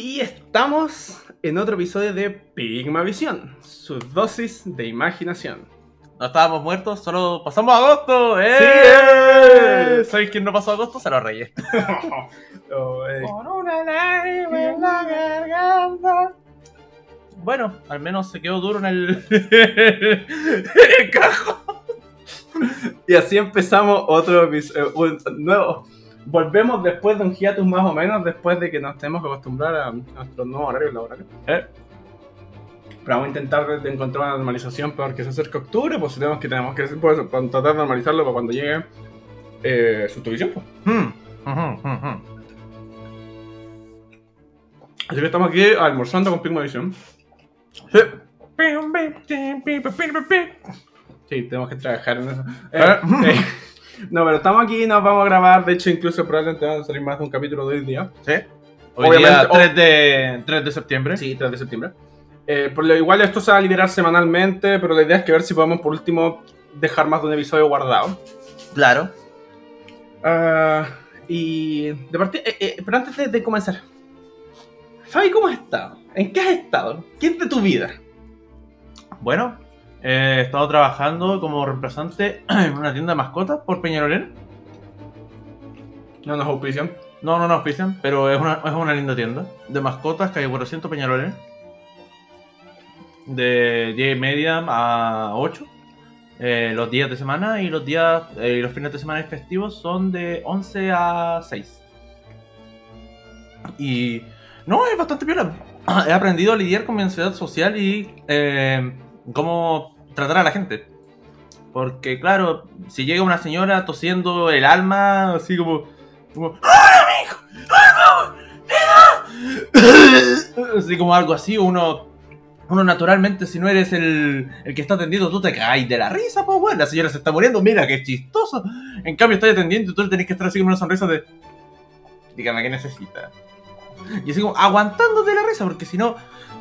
Y estamos en otro episodio de Pigma Visión, su dosis de imaginación. No estábamos muertos, solo pasamos agosto. ¡Eh! ¡Sí! ¿Sabéis quién no pasó agosto? Se los reyes. Oh, eh, Con una lágrima en la garganta. Bueno, al menos se quedó duro en el, en el cajón. y así empezamos otro episodio, un nuevo. Volvemos después de un hiatus más o menos, después de que nos tenemos que acostumbrar a nuestros nuevos horarios laborales. Eh. Pero vamos a intentar de encontrar una normalización peor que se acerca octubre, pues tenemos que tenemos que para tratar de normalizarlo para cuando llegue eh, su televisión. Pues. Hmm. Así que estamos aquí almorzando con Pigma. Sí, tenemos que trabajar en eso. Eh, ¿Eh? No, pero estamos aquí, nos vamos a grabar. De hecho, incluso probablemente van a salir más de un capítulo de hoy día. Sí. Hoy Obviamente, día o- 3 de, 3 de septiembre. Sí, 3 de septiembre. Eh, por lo igual esto se va a liberar semanalmente, pero la idea es que ver si podemos por último dejar más de un episodio guardado. Claro. Ah, y de partida, eh, eh, pero antes de, de comenzar, Fabi, ¿cómo has estado? ¿En qué has estado? ¿Qué es de tu vida? Bueno, eh, he estado trabajando como reemplazante en una tienda de mascotas por Peñarolén. No nos auspician. No, no nos auspician, pero es una, es una linda tienda de mascotas, calle 400 Peñarolén. De 10 y media a 8. eh, los días de semana y los días eh, y los fines de semana festivos son de 11 a 6. Y no, es bastante piola. He aprendido a lidiar con mi ansiedad social y eh, cómo tratar a la gente. Porque, claro, si llega una señora tosiendo el alma, así como. como Así como algo así, uno. Uno naturalmente, si no eres el, el que está atendiendo, tú te caes de la risa, pues bueno, la señora se está muriendo, mira qué chistoso. En cambio, estás atendiendo y tú tenés que estar así con una sonrisa de. Dígame qué necesita. Y así como aguantándote la risa, porque si no,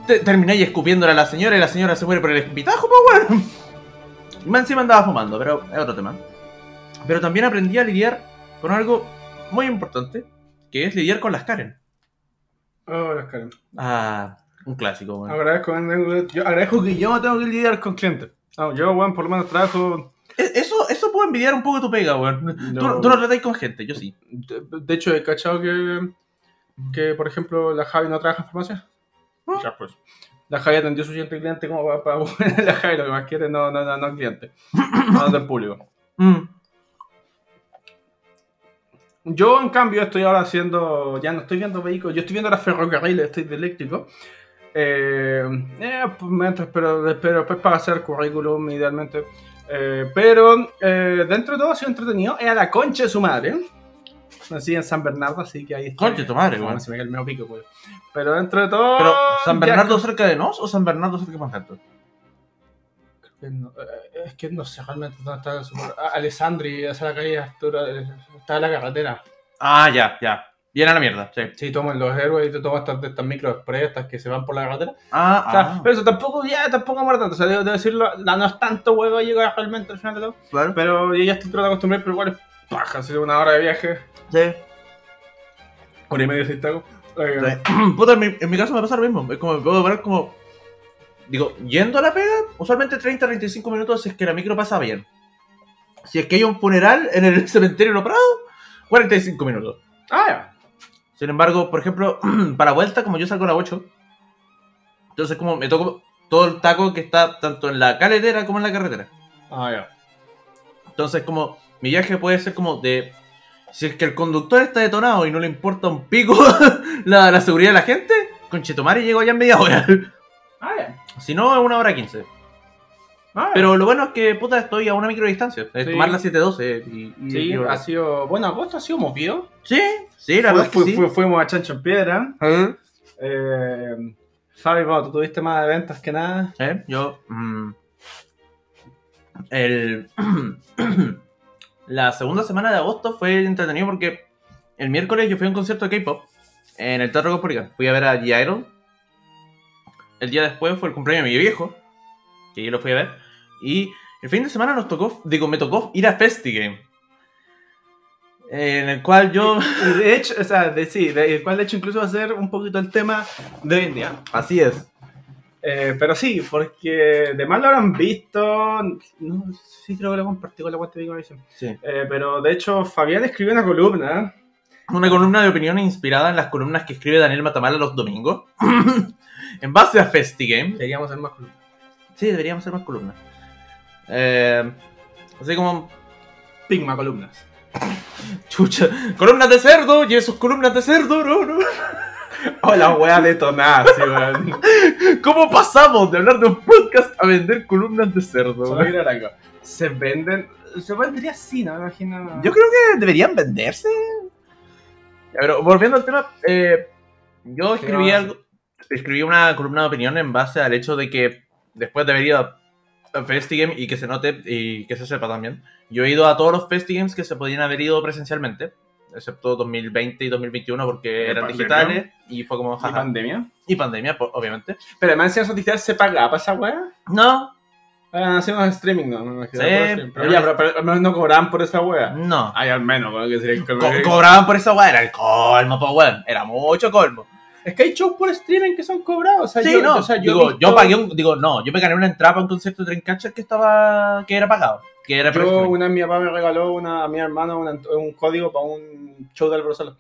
te, termináis escupiéndole a la señora y la señora se muere por el escupitajo, pues bueno. Y más encima andaba fumando, pero es otro tema. Pero también aprendí a lidiar con algo muy importante, que es lidiar con las Karen. Oh, las Karen. Ah, un clásico, bueno. Agradezco, yo agradezco que yo no tengo que lidiar con clientes. No, yo, bueno, por lo menos trabajo. E- Eso, eso puedo envidiar un poco tu pega, weón. No. Tú, tú no tratáis con gente, yo sí. De, de hecho, he cachado que, que, por ejemplo, la Javi no trabaja en farmacia. Ah. Ya, pues. La Javi atendió su siguiente cliente como para, para la Javi lo que más quiere, no, no, no, no cliente. No del público. Mm. Yo, en cambio, estoy ahora haciendo. Ya no estoy viendo vehículos, yo estoy viendo las ferrocarriles, estoy de eléctrico. Eh, eh, pues, mientras, pero, pero después para hacer currículum, idealmente. Eh, pero dentro de todo ha sido entretenido. Es a la concha de su madre. Nací en San Bernardo, así que ahí está. Tu madre, weón. se me cae el medio pico, pues. Pero dentro de todo. Pero, ¿San ya Bernardo cerca de Nos o San Bernardo cerca de Manhattan? que no- eh, es que no sé realmente dónde está el super- ah, Alessandri, esa la calle eh, está en la carretera. Ah, ya, ya. Bien a la mierda, sí. Sí, toman los héroes y te tomas estas, estas micro express, estas que se van por la carretera. Ah, O sea, ah, pero eso tampoco, ya, tampoco amor tanto. O sea, debo, debo decirlo, no es tanto huevo llegar realmente al final de todo. claro. Pero yo ya estoy tratando de acostumbrar, pero igual es paja, así una hora de viaje, Sí. hora y media Sí. Puta, en mi, en mi caso me pasa lo mismo. Es como me puedo demorar como. Digo, yendo a la pega, usualmente 30-35 minutos si es que la micro pasa bien. Si es que hay un funeral en el cementerio de Los Prados, 45 minutos. Ah, ya. Sin embargo, por ejemplo, para vuelta, como yo salgo a las 8, entonces como me toco todo el taco que está tanto en la carretera como en la carretera. Ah, ya. Entonces, como mi viaje puede ser como de. Si es que el conductor está detonado y no le importa un pico la, la seguridad de la gente, con Chetomari llego allá en media hora. Ah, ya. Si no, es una hora quince. Ah. Pero lo bueno es que, puta, estoy a una micro distancia. Es Sí. tomar la 712 y. y- Sí, y- ha sido. Bueno, agosto ha sido movido. Sí, sí, la verdad es que fu- fuimos a Chancho en Piedra. ¿Eh? Eh, Fabi, bueno, tú tuviste más eventos que nada. ¿Eh? Yo. mm, el. la segunda semana de agosto fue entretenido porque el miércoles yo fui a un concierto de K-pop en el Teatro Cospolica. Fui a ver a G-Idol. El día después fue el cumpleaños de mi viejo, que yo lo fui a ver. Y el fin de semana nos tocó, digo, me tocó ir a FestiGame. en el cual yo... De hecho, o sea, de, sí, de, el cual de hecho incluso va a ser un poquito el tema de hoy en día. Así es. Eh, pero sí, porque de más lo habrán visto. No, sí, creo que lo compartí con la cuenta de Information. Sí. Eh, pero de hecho, Fabián escribió una columna. Una columna de opinión inspirada en las columnas que escribe Daniel Matamala los domingos. en base a FestiGame. Deberíamos hacer más columnas. Sí, deberíamos hacer más columnas. Eh, así como... Pigma columnas. Chucha. Columnas de cerdo y esos columnas de cerdo, no, no. O la wea detonada, sí, weón. ¿Cómo pasamos de hablar de un podcast a vender columnas de cerdo? Algo. Se venden. Se vendería así, ¿no? Me imagino. Yo creo que deberían venderse. Pero volviendo al tema, eh, yo escribí ¿Qué algo, escribí una columna de opinión en base al hecho de que después de haber ido a FestiGame y que se note y que se sepa también, yo he ido a todos los FestiGames que se podían haber ido presencialmente, excepto 2020 y 2021 porque ¿Y eran pandemia? digitales y fue como ¿Y jaja. pandemia? Y pandemia, po- obviamente. Pero además, si noticias se pagaba para esa wea. No, Ah, hacíamos streaming, no, imagino. Sí, Pero, pero- ya, pero, pero al menos no cobraban por esa wea. no. Ay, al menos, bueno, que sería. Co- cobraban por esa weá, era el colmo, po weón. Era mucho colmo. Es que hay shows por streaming que son cobrados. O sea, Sí, yo, no. o sea, yo, digo, visto- yo pagué un. Digo, no, yo me gané una entrada para un concierto de Dreamcatcher que estaba. que era pagado. Que era por Yo, una vez mi papá me regaló una, a mi hermano una- un código para un show del Solo.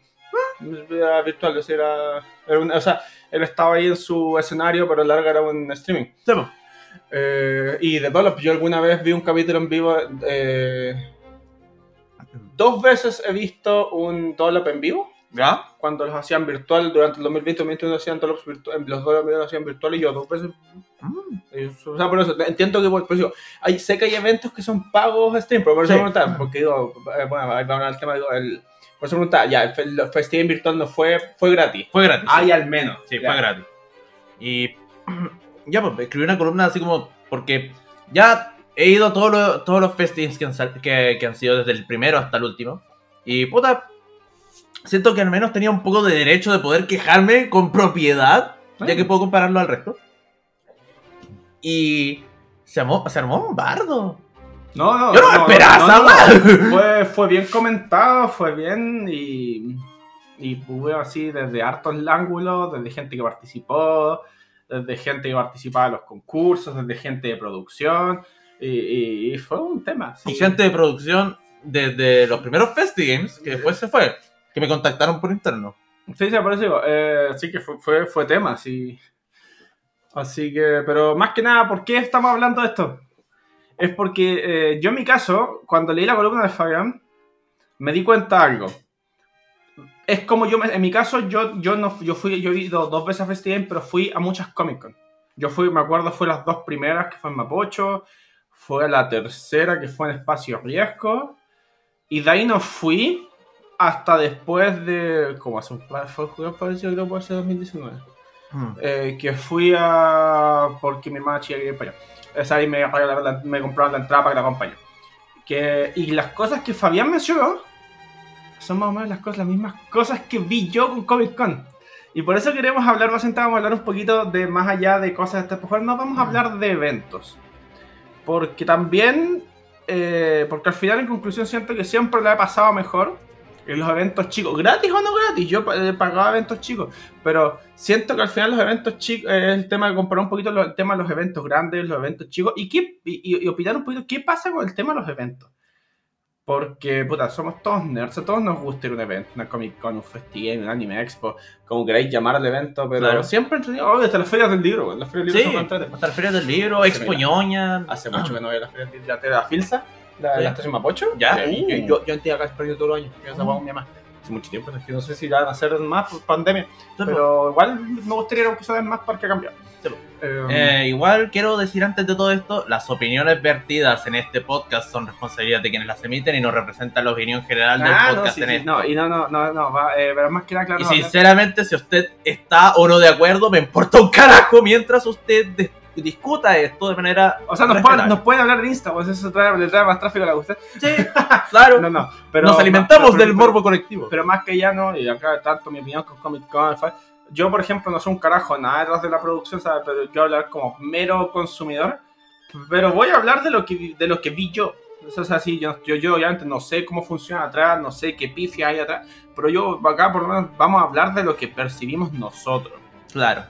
Era virtual, o sea, era, era un- o sea, él estaba ahí en su escenario, pero larga era un streaming. Sí. Eh, y de todos yo alguna vez vi un capítulo en vivo. eh, dos veces he visto un Dollop en vivo. ¿Ya? Cuando los hacían virtual, durante el 2020 2021 hacían Dollops virtuales, los Dollops los hacían virtual y yo dos veces Mm. eh, O sea, por eso, entiendo que, por eso hay, sé que hay eventos que son pagos stream, pero por eso Sí. me preguntaba, porque digo, eh, bueno, ahí va el tema, digo, el, por eso me preguntaba, ya, el, el festival virtual no fue, fue gratis. Fue gratis. Hay al menos. Sí, ya. fue gratis. Y. Ya, pues escribí una columna así como. Porque ya he ido a todos los, todos los festivals que han, sal- que, que han sido desde el primero hasta el último. Y puta. Siento que al menos tenía un poco de derecho de poder quejarme con propiedad, ya que puedo compararlo al resto. Y. Se armó, se armó un bardo. No, no, Yo no me esperaba. Fue, fue bien comentado, fue bien y, y hubo así desde hartos ángulos, desde gente que participó, desde gente que participaba en los concursos, desde gente de producción y, y- y fue un tema. sí. Y gente de producción desde los primeros Festigames, que después se fue, que me contactaron por interno. Sí, sí, digo, eh, sí que fue, fue, fue tema, sí. Así que, pero más que nada, ¿por qué estamos hablando de esto? Es porque eh, yo en mi caso, cuando leí la columna de Fabián, me di cuenta de algo. Es como yo, me- en mi caso, yo, yo, no, yo, fui, yo he ido dos veces a Festival, pero fui a muchas Comic Con. Yo fui, me acuerdo, fue las dos primeras, que fue en Mapocho, fue la tercera, que fue en Espacio Riesgo, y de ahí no fui hasta después de. ¿Cómo hace un par? Fue parecido, creo que hace 2019. Eh, que fui a. Porque mi hermana chica quería ir para allá. Esa ahí me, la- me compraron la entrada para que la acompañe. Que, y las cosas que Fabián mencionó son más o menos las, cosas, las mismas cosas que vi yo con Comic Con. Y por eso queremos hablar, bastante, vamos a hablar un poquito de más allá de cosas de este no vamos a hablar de eventos. Porque también, eh, porque al final en conclusión siento que siempre le ha pasado mejor en los eventos chicos, gratis o no gratis, yo eh, pagaba eventos chicos, pero siento que al final los eventos chicos, eh, el tema de comparar un poquito lo- el tema de los eventos grandes, los eventos chicos, y, qué, y, y- opinar un poquito qué pasa con el tema de los eventos. Porque, puta, somos todos nerds, a todos nos gusta ir a un evento, una Comic Con, un festival, un Anime Expo, como queráis llamar al evento, pero Claro. siempre entretenido. Oh, desde las ferias del libro, las ferias del Sí, libro son entretenidas. hasta la feria del libro, Sí, Expo. Ñoña. Hace mucho que no voy a la feria del libro, de la Filsa, la, la estación Mapocho. Ya. Y Uh. yo, yo, yo antes acá perdido todos los años, yo Uh. con mi mamá. Hace mucho tiempo, es que no sé si van a hacer más por pandemia. Pero, igual me gustaría a episodios más para que cambiar. Sí. Eh, eh, igual quiero decir antes de todo esto, las opiniones vertidas en este podcast son responsabilidad de quienes las emiten y no representan la opinión general del ah, no, podcast sí, en sí, esto. no, y no, no, no, no, va, eh, pero más que nada, claro. Y no, sinceramente, si usted está o no de acuerdo, me importa un carajo mientras usted discuta esto de manera. o sea, nos pueden, nos pueden hablar de Insta, pues eso trae, le trae más tráfico a la usted. Sí, claro. No, no, pero. Nos alimentamos pero- del morbo colectivo. Pero más que ya no, y acá tanto mi opinión con Comic Con, yo por ejemplo no soy un carajo nada detrás de la producción, ¿sabes? pero yo hablar como mero consumidor, pero voy a hablar de lo que de lo que vi yo. Eso es así, yo, yo, yo obviamente no sé cómo funciona atrás, no sé qué pifia hay atrás, pero yo acá por lo menos vamos a hablar de lo que percibimos nosotros. Claro.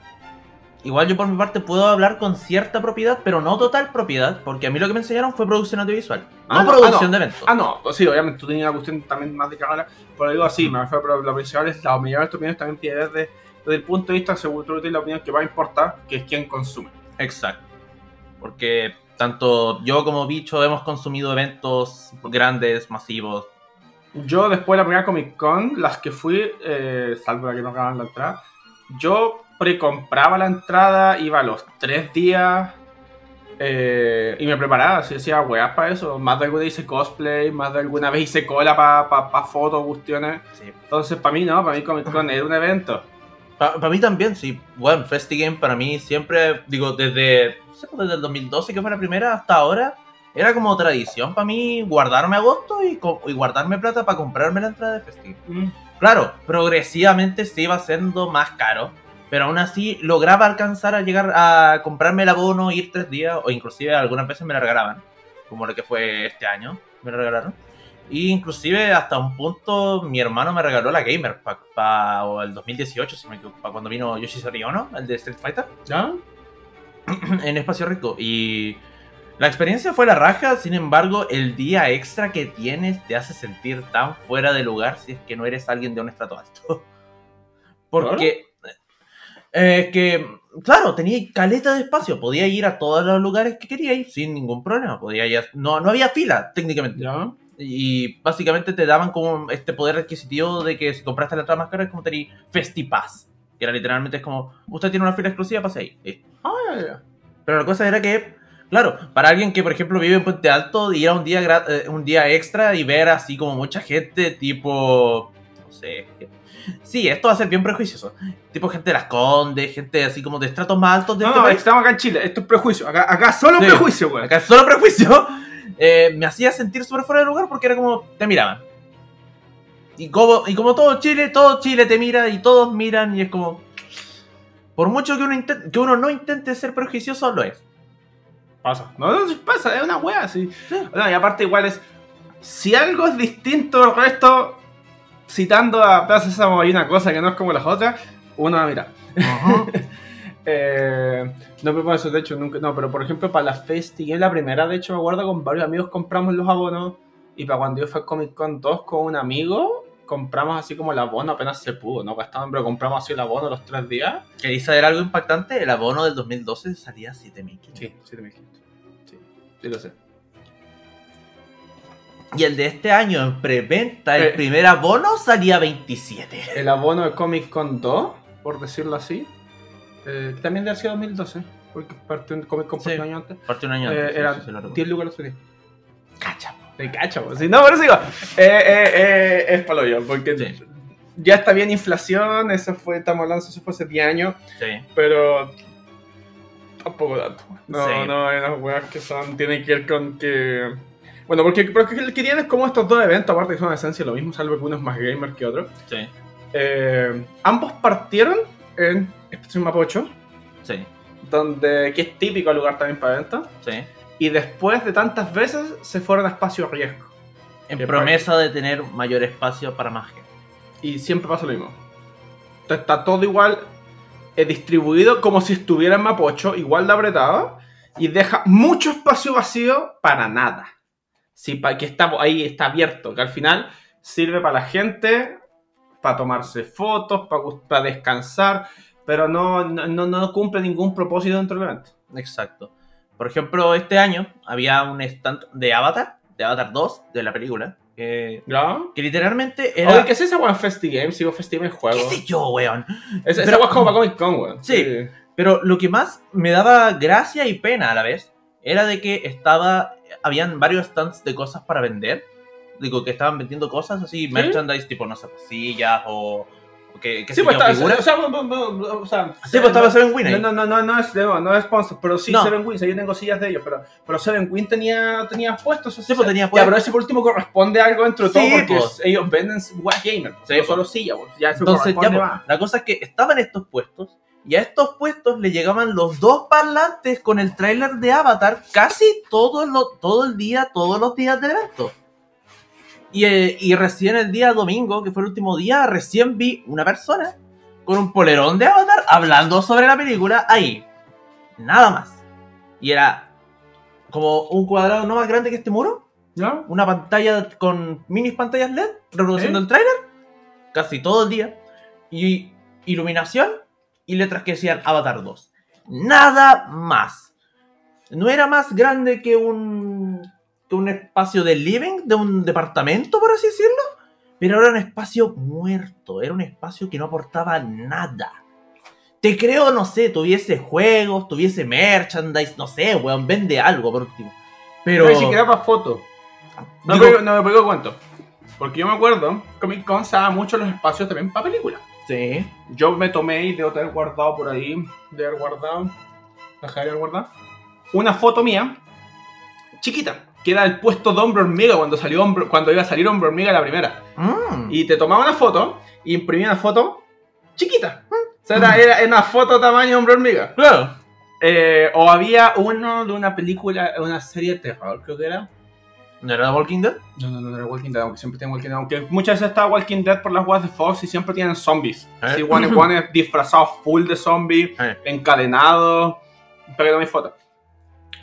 Igual yo por mi parte puedo hablar con cierta propiedad, pero no total propiedad, porque a mí lo que me enseñaron fue producción audiovisual, Ah, no producción ah, no. de eventos. Ah, no, pues sí, obviamente tú tenías una cuestión también más de carrera, pero digo así, me refiero, pero lo principal es la mayoría de tus opiniones también tiene desde, desde el punto de vista, según tú la opinión que va a importar, que es quien consume. Exacto. Porque tanto yo como Bicho hemos consumido eventos grandes, masivos. Yo después de la primera Comic Con, las que fui, eh, salvo la que no ganaban la entrada, yo precompraba la entrada, iba a los tres días eh, y me preparaba, así decía weas para eso. Más de alguna vez hice cosplay, más de alguna vez hice cola para pa, pa fotos, cuestiones. Entonces, para mí no, para mí Comic Con era un evento. Para mí también, sí. Bueno, FestiGame para mí siempre, digo, desde, no sé, desde el 2012 que fue la primera hasta ahora, era como tradición para mí guardarme agosto y, y guardarme plata para comprarme la entrada de FestiGame. Mm. Claro, progresivamente se iba haciendo más caro, pero aún así lograba alcanzar a llegar a comprarme el abono, ir tres días, o inclusive algunas veces me la regalaban, como lo que fue este año, me la regalaron. Y inclusive hasta un punto mi hermano me regaló la Gamer Pack para el 2018, si me equivoco, para cuando vino Yoshi Ono, el de Street Fighter, ¿Ya? en Espacio Rico. Y la experiencia fue la raja, sin embargo, el día extra que tienes te hace sentir tan fuera de lugar si es que no eres alguien de un estrato alto. Porque eh, que, claro, tenía caleta de espacio, podía ir a todos los lugares que quería ir sin ningún problema. Podía ir a- no, no había fila, técnicamente. ¿Ya? Y básicamente te daban como este poder adquisitivo de que si compraste la entrada más cara es como tener FestiPass. Que era literalmente es como, usted tiene una fila exclusiva, pase ahí. Ah. Pero la cosa era que, claro, para alguien que, por ejemplo, vive en Puente Alto, ir a un día, eh, un día extra y ver así como mucha gente, tipo, no sé. Sí, esto va a ser bien prejuicioso. Tipo gente de las Condes, gente así como de estratos más altos de No, este no, país. estamos acá en Chile, esto es prejuicio. Acá, acá solo Sí. prejuicio, güey. Acá es solo prejuicio. eh, me hacía sentir súper fuera de lugar porque era como, te miraban. Y como, y como todo Chile, todo Chile te mira y todos miran y es como... Por mucho que uno, inten- que uno no intente ser prejuicioso, lo es. Pasa. No, no, sí pasa, es una wea así. No, y aparte igual es, si algo es distinto al resto, citando a Plaza Sésamo hay una cosa que no es como las otras, uno la mira. Eh, no, pero eso, de hecho, nunca, no, pero por ejemplo, para la Festi, en la primera, de hecho, me acuerdo con varios amigos compramos los abonos, y para cuando yo fui a Comic Con 2 con un amigo, compramos así como el abono apenas se pudo, ¿no? Gastaban, pero compramos así el abono los tres días. ¿Queréis saber algo impactante? El abono del 2012 salía a 7000. Sí, 7500. Sí, sí lo sé. Y el de este año en preventa, el Eh. primer abono salía a 27. El abono de Comic Con 2, por decirlo así, eh, también de hace 2012, porque partió en Comic Con Sí. un año antes, Parte un año eh, antes. sí, eran sí, sí, lo recuerdo. 10 lucas los. Cacha. De cacha. Sí, no, por eso digo, eh, eh, eh, es palo yo, porque Sí. ya está bien inflación, eso fue, estamos hablando, eso fue hace 10 años, Sí. pero tampoco tanto. No, Sí. no, hay unas weas que son, tienen que ver con que... Bueno, porque, porque el que tiene es como estos dos eventos, aparte que son en esencia lo mismo, salvo que uno es más gamer que otro. Sí. Eh, ambos partieron en Expedición Mapocho, Sí. donde, que es típico lugar también para eventos, Sí. y después de tantas veces se fueron a espacio riesgo. En promesa de tener mayor espacio para más gente. Y siempre pasa lo mismo. Entonces, Está todo igual eh, distribuido como si estuviera en Mapocho, igual de apretado, y deja mucho espacio vacío para nada. Para que está ahí está abierto, que al final sirve para la gente, para tomarse fotos, para, para descansar, pero no, no, no- no cumple ningún propósito dentro del evento. Exacto. Por ejemplo, este año había un stand de Avatar, de Avatar 2, de la película, que, ¿Ya? que literalmente era... Oye, ¿qué es esa weá en Festi Games? Sigo Festi Games juego. ¿Qué sé yo, weón? Esa, esa Pero- weá es como para Comic Con, weón. Sí. Pero lo que más me daba gracia y pena a la vez era de que estaba, habían varios stands de cosas para vender. Digo, que estaban vendiendo cosas así, merchandise tipo, no sé, pues, sillas o, que, que Sí, pues está, o sea, o sea, Sí, pues estaba Seven Win ahí. No, no, no, no, no es, no, no es sponsor, pero sí No. Seven Win, o sea, yo tengo sillas de ellos, pero, pero Seven Win tenía, tenía puestos. Sí, pues tenía Ya, puestos. pero ese por último corresponde a algo dentro de todo Sí, porque pues. ellos venden Wack Gamer, Sí, no pues. solo sillas, pues, ya eso Entonces, ya, pues, la cosa es que estaban estos puestos Y a estos puestos le llegaban los dos parlantes con el tráiler de Avatar casi todo, lo, todo el día, todos los días del evento. Y, eh, y recién el día domingo, que fue el último día, recién vi una persona con un polerón de Avatar hablando sobre la película ahí. Nada más. Y era como un cuadrado no más grande que este muro, una pantalla con minis pantallas LED reproduciendo ¿Eh? el tráiler casi todo el día y iluminación y letras que decían Avatar 2. Nada más. No era más grande que un que un espacio de living de un departamento, por así decirlo, pero era un espacio muerto, era un espacio que no aportaba nada. Te creo, no sé, tuviese juegos, tuviese merchandise, no sé, weón, vende algo por último. Pero Pero ni siquiera para fotos. No, Digo- no me pego cuento. Porque yo me acuerdo, Comic Con se mucho los espacios también para películas. Sí, Yo me tomé y debo tener guardado por ahí, de haber guardado, dejar de haber guardado, una foto mía, chiquita, que era el puesto de Hombre Hormiga cuando, salió cuando iba a salir Hombre Hormiga la primera. Mm. Y te tomaba una foto y imprimía una foto chiquita. O sea, era, era una foto tamaño Hombre Hormiga. claro. Eh, o había uno de una película, una serie de terror, creo que era. ¿No era Walking Dead? No, no, no, no era Walking Dead, aunque siempre tiene Walking Dead. Aunque muchas veces está Walking Dead por las weas de Fox y siempre tienen zombies. Eh. Así, guanes, guanes disfrazados full de zombies, Eh. encadenados. Pero mi foto.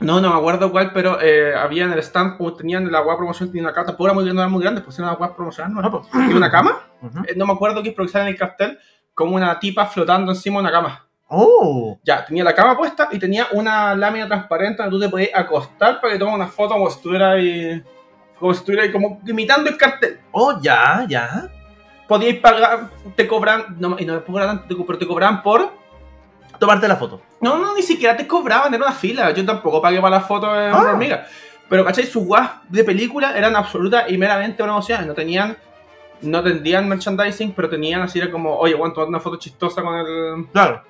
No, no me acuerdo cuál, pero eh, había en el stand, como tenían la web promoción, tenía una carta, tampoco era muy grande, no era muy grande, pues era una web promocional, no, pues. y una cama. Eh, no me acuerdo qué es, pero en el cartel, como una tipa flotando encima de una cama. Oh, Ya, tenía la cama puesta y tenía una lámina transparente donde tú te podías acostar para que tomes una foto como si estuviera ahí, como si estuviera ahí, como imitando el cartel. oh, ya, ya. Podíais pagar, te cobran, no, y no te cobran tanto, pero te cobraban por... Tomarte la foto. No, no, ni siquiera te cobraban, era una fila. Yo tampoco pagué para la foto de Ah. una hormiga. Pero, ¿cachai? Sus guas de película eran absolutas y meramente promociones. No tenían, no tendrían merchandising, pero tenían así era como, oye, bueno, tomate una foto chistosa con el... Claro.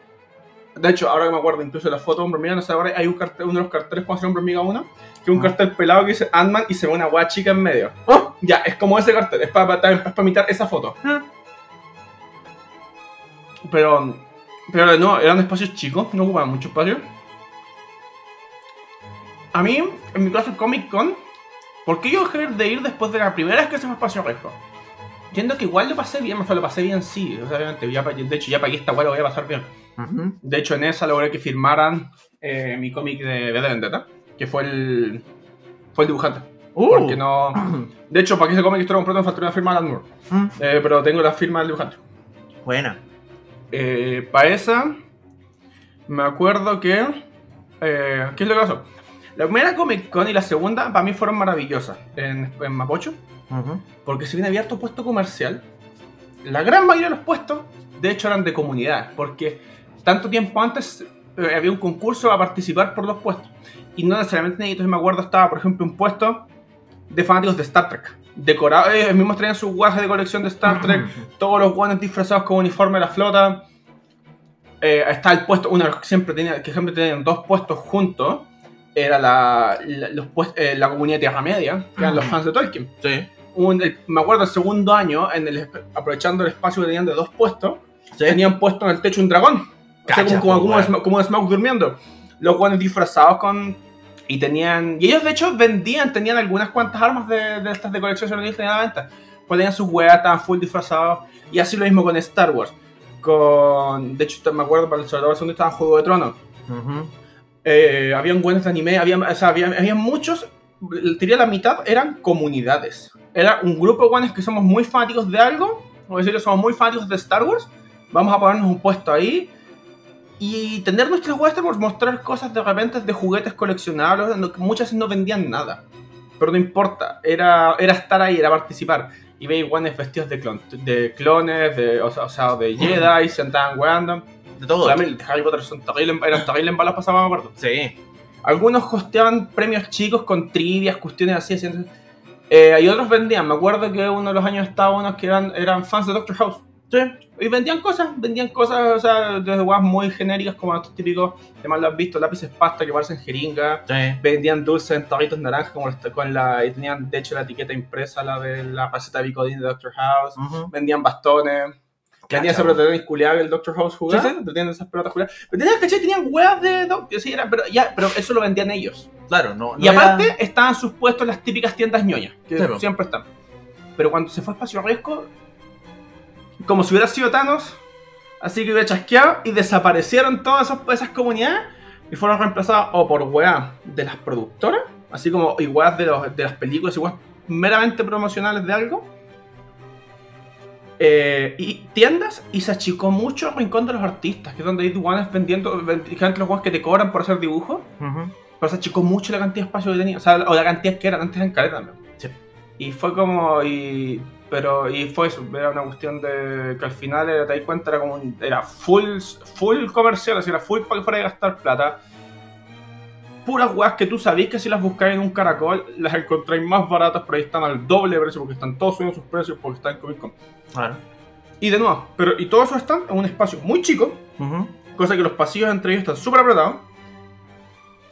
De hecho, ahora que me acuerdo, incluso la foto de Hombre Hormiga, no sé, ahora hay un cartel, uno de los carteles cuando sale Hombre Hormiga 1, que es un Ah. cartel pelado que dice Ant-Man y se ve una guay chica en medio. Oh. Ya, es como ese cartel, es para, para, imitar esa foto. Ah. Pero, pero no, eran espacios chicos, no ocupaban mucho espacio. A mí, en mi caso, Comic Con, ¿por qué yo dejé de ir después de la primera vez que me espacio riesgo? Entiendo que igual lo pasé bien, sea, lo pasé bien sí, obviamente, ya, de hecho ya pagué esta weá, lo voy a pasar bien. De hecho, en esa logré que firmaran eh, mi cómic de V de Vendetta, que fue el, fue el dibujante. Uh. Porque no. De hecho, para que ese cómic estuviera completo me faltó una firma de Alan Moore. Mm. Eh, pero tengo la firma del dibujante. Buena. Eh, para esa, me acuerdo que. ¿Qué es lo que pasó? La primera Comic Con y la segunda para mí fueron maravillosas en, en Mapocho, porque si bien había harto puesto comercial, la gran mayoría de los puestos, de hecho, eran de comunidad, porque tanto tiempo antes eh, había un concurso a participar por los puestos, y no necesariamente necesito, me acuerdo, estaba, por ejemplo, un puesto de fanáticos de Star Trek. Decorado, ellos mismos traían sus guajes de colección de Star Trek, todos los guanes disfrazados con uniforme de la flota. Eh, está el puesto, uno que siempre tenía, que siempre tenían dos puestos juntos, era la, la, los puest- eh, la comunidad de Tierra Media, que eran los fans de Tolkien. Sí. Un- el- me acuerdo el segundo año, en el, aprovechando el espacio que tenían de dos puestos, Sí. tenían puesto en el techo un dragón. O sea, Cacha, como, como, po, como, como Smaug durmiendo. Los guanes disfrazados con. Y tenían. Y ellos de hecho vendían, tenían algunas cuantas armas de, de estas de colección se tenían a la venta. Pues tenían sus weas, estaban full disfrazados. Y así lo mismo con Star Wars. Con. De hecho, me acuerdo para el sobre todo estaba Juego de Tronos. Ujú. Eh, habían buenos de anime, había, o sea, había, había muchos, diría la mitad eran comunidades. Era un grupo de guanes que somos muy fanáticos de algo, o decirlo, somos muy fanáticos de Star Wars, vamos a ponernos un puesto ahí y tener nuestras weas por mostrar cosas de repente de juguetes coleccionables, muchas no vendían nada. Pero no importa, era, era estar ahí, era participar. Y veis guanes vestidos de, clon- de clones, de, o, sea, o sea, de Jedi, se andaban weando. De todo. También Harry Potter son terribles, eran terribles en balas pasadas, me acuerdo. Sí. Algunos hosteaban premios chicos con trivias, cuestiones así. haciendo- Eh, y otros vendían. Me acuerdo que uno de los años estaba unos que eran, eran fans de Doctor House. Sí. Y vendían cosas, vendían cosas, o sea, desde guas muy genéricas como estos típicos, además lo has visto, lápices pasta que parecen jeringa. Sí. Vendían dulces en tarritos naranjas como con la, y tenían de hecho la etiqueta impresa, la de la receta de Bicodín de Doctor House. Ujú. Vendían bastones. Que tenía esa culiada que el Doctor House jugaba. Sí, sí. Tenían esas pelotas culiadas. Pero tenían, ¿cachai? Tenían huevas de Doctor. Sí, era, pero, ya, pero eso lo vendían ellos. Claro, no. y era- aparte estaban sus puestos las típicas tiendas ñoñas, que siempre están. Pero cuando se fue a Espacio Riesgo, como si hubiera sido Thanos, así que hubiera chasqueado y desaparecieron todas esas, esas comunidades y fueron reemplazadas o por weas de las productoras, así como weas de, los- de las películas weas meramente promocionales de algo. eh, y tiendas y se achicó mucho el rincón de los artistas, que es donde hay guanes vendiendo, vendiendo los guanes que te cobran por hacer dibujos. Pero se achicó mucho la cantidad de espacio que tenía. O sea, o la cantidad que eran antes en caleta. Sí. Y fue como. Y, pero. Y fue eso. Era una cuestión de. Que al final era, te das cuenta, era como. un- Era full, full comercial. Así era full para que fuera a gastar plata. Puras weas que tú sabís que si las buscáis en un caracol, las encontráis más baratas, pero ahí están al doble de precio porque están todos subiendo sus precios porque están en Comic Con. Claro. Y de nuevo, pero y todo eso están en un espacio muy chico. Cosa que los pasillos entre ellos están súper apretados.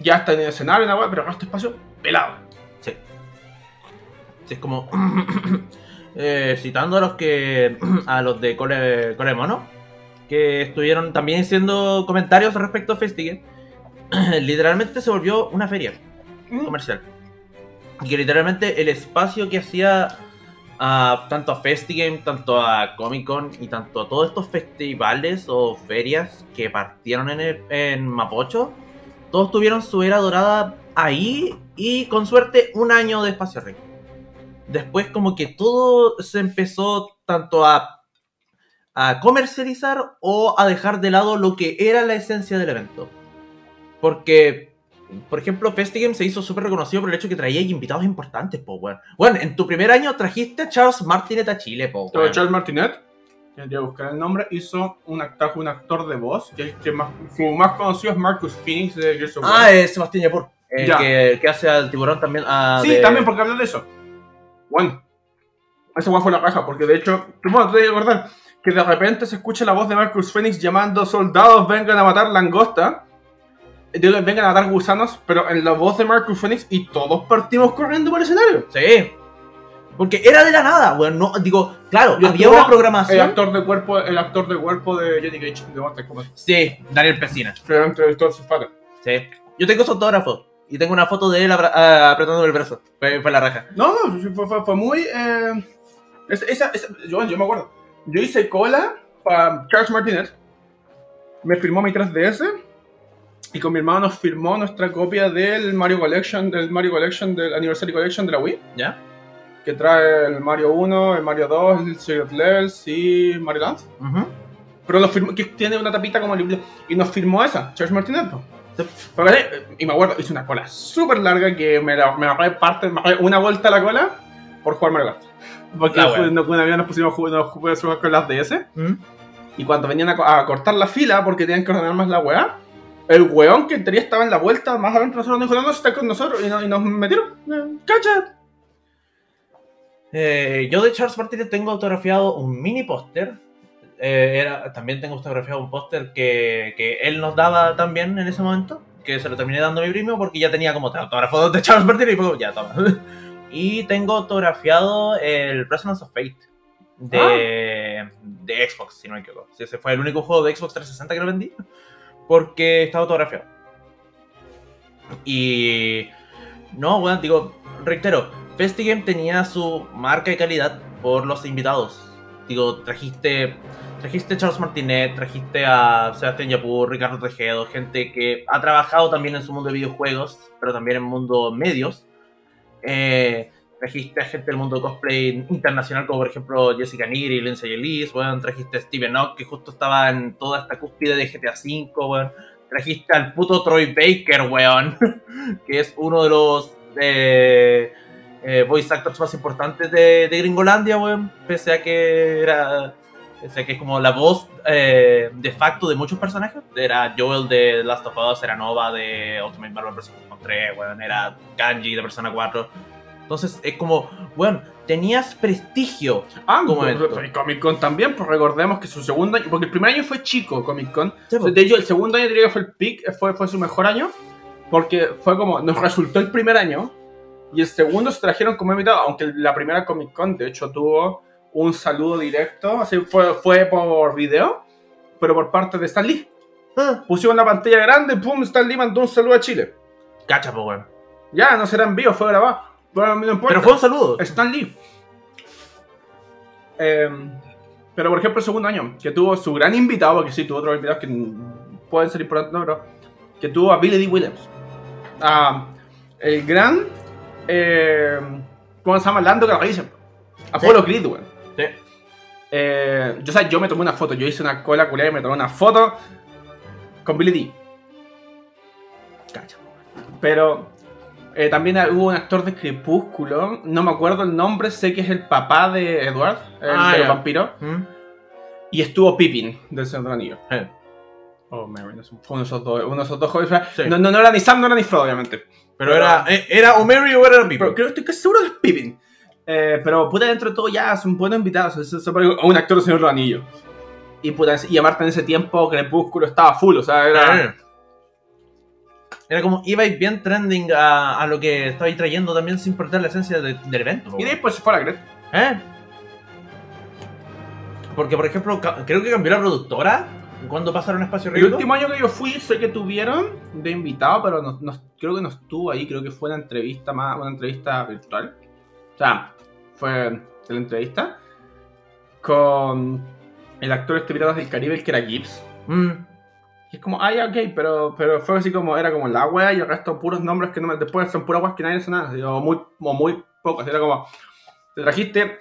Ya está en el escenario, una wea, pero este espacio pelado. Sí. Sí, es como. eh, citando a los que. a los de Cole, Cole Mono. Que estuvieron también haciendo comentarios respecto a Festigate. literalmente se volvió una feria comercial. Y que literalmente el espacio que hacía a, tanto a Festigame, tanto a Comic Con y tanto a todos estos festivales o ferias que partieron en, el- en Mapocho, todos tuvieron su era dorada ahí y con suerte un año de espacio rey. Después como que todo se empezó tanto a, a comercializar o a dejar de lado lo que era la esencia del evento. Porque, por ejemplo, Festigame se hizo súper reconocido por el hecho que traía invitados importantes, po, weón. Bueno, en tu primer año trajiste a Charles Martinet a Chile, po, weón. Charles Martinet, que voy a buscar el nombre, hizo un actor, un actor de voz, que, que más, su más conocido es Marcus Phoenix de Gears of War. Ah, es Sebastián Yapur. El Ya. que, que hace al tiburón también. ah, sí, de- también porque hablan de eso. Bueno, esa weá fue la raja, porque de hecho, bueno, te voy a acordar que de repente se escucha la voz de Marcus Phoenix llamando soldados vengan a matar langosta. Vengan a matar gusanos, pero en la voz de Marcus Phoenix y todos partimos corriendo por el escenario. Sí. Porque era de la nada, weón. No, digo, claro, había una El programación. actor de cuerpo, el actor de cuerpo de Johnny Cage de Mortal Kombat. Sí, Daniel Pesina. Que era entrevistó a sus padres. Sí. Yo tengo su autógrafo. Y tengo una foto de él ah, apretando el brazo. Fue, fue la raja. No, no, fue, fue, fue muy. Eh, esa, esa, esa- yo, yo me acuerdo. Yo hice cola para Charles Martinet. Me firmó mi 3DS. Y con mi hermano nos firmó nuestra copia del Mario Collection, del Mario Collection, del Anniversary Collection de la Wii. ¿Ya? Que trae el Mario 1, el Mario 2, el Secret Levels y Mario Land. Ujú. Pero nos firmó, que tiene una tapita como libre. Y nos firmó esa, Charles Martinet. po. Y me acuerdo, hice una cola súper larga que me, la- me ahorré parte, me ahorré una vuelta a la cola por jugar Mario Kart. Porque La fue- wea. no, una vez nos pusimos nos jugar con las DS. ¿Mm? Y cuando venían a, a cortar la fila porque tenían que ordenar más la weá, el weón que en teoría estaba en la vuelta más adentro de nosotros nos dijo, no, no, está con nosotros. Y, no- y nos metieron. ¡Cacha! Eh, yo de Charles Martinet tengo autografiado un mini póster. Eh, era, también tengo autografiado un póster que, que él nos daba también en ese momento. Que se lo terminé dando a mi primo porque ya tenía como tres autógrafos de Charles Martinet y fue ya, toma. y tengo autografiado el Resonance of Fate de, de Xbox, si no me equivoco. Ese fue el único juego de Xbox 360 que lo vendí porque está autografiado. Y no, bueno, digo, reitero, Festigame tenía su marca de calidad por los invitados. Digo, trajiste, trajiste a Charles Martinet, trajiste a Sebastián Yapur, Ricardo Tejedo, gente que ha trabajado también en su mundo de videojuegos, pero también en mundo medios. Eh, trajiste a gente del mundo cosplay internacional, como por ejemplo Jessica Niri, Lindsay Elise, bueno, trajiste a Steven Ock, que justo estaba en toda esta cúspide de GTA V, weón. Trajiste al puto Troy Baker, weón, que es uno de los eh, eh, voice actors más importantes de, de Gringolandia, weón. Pese a que era. A que es como la voz eh, de facto de muchos personajes. Era Joel de Last of Us, era Nova de Ultimate Marvel vs. Capcom 3, weón. Era Kanji de Persona 4. Entonces es como, weón, tenías prestigio. Ah, Como pues, Comic Con también, pues recordemos que su segundo año, porque el primer año fue chico Comic Con, Sí, po. de hecho el segundo año diría que fue el peak, fue, fue su mejor año, porque fue como, nos resultó el primer año, y el segundo se trajeron como invitado, aunque la primera Comic Con de hecho tuvo un saludo directo, así fue, fue por video, pero por parte de Stan Lee. Ah, Pusieron la pantalla grande, pum, Stan Lee mandó un saludo a Chile. Cacha, po, weón. Ya, no será en vivo, fue grabado. Pero no importa. Pero fue un saludo. Stan Lee. Eh, pero por ejemplo, el segundo año, que tuvo su gran invitado, porque sí, tuvo otros invitados que pueden ser importantes, no, pero que tuvo a Billy D. Williams. A el gran. Eh, ¿Cómo se llama? Lando Calrissian. Apolo Creed, weón. Sí. Eh, yo, o sea, yo me tomé una foto, yo hice una cola culiada y me tomé una foto con Billy D. Cacha. Pero eh, también hubo un actor de Crepúsculo, no me acuerdo el nombre, sé que es el papá de Edward, el Ah, vampiros, ¿Mm? y estuvo Pippin del Señor del Anillo. Eh. Oh, Mary, no sé, fue uno de esos dos, uno de esos dos jóvenes. Sí. No, no, no era ni Sam, no era ni Frodo, obviamente. Pero era, eh, ¿era o Mary o era Pero Pipo? creo estoy casi seguro que es Pippin. Eh, pero puta, dentro de todo ya son buenos invitados. Es, es- es un actor del Señor del Anillo. Y, puta, y aparte en ese tiempo Crepúsculo estaba full, o sea, era... Era como, ibais bien trending a, a lo que estabais trayendo también sin perder la esencia de- del evento. Y después se fue a la Greta. ¿Eh? Porque, por ejemplo, creo que cambió la productora cuando pasaron a Espacio El Rígido. último año que yo fui, sé que tuvieron de invitado, pero no, no- creo que no estuvo ahí. Creo que fue una entrevista más, una entrevista virtual. O sea, fue la entrevista con el actor este Piratas del Caribe, que era Gibbs. Mm, Y es como, ya, ok, pero, pero fue así como, era como la wea y el resto puros nombres que no me, después son puras weas que nadie hace nada. O muy, o muy pocos. Era como, te trajiste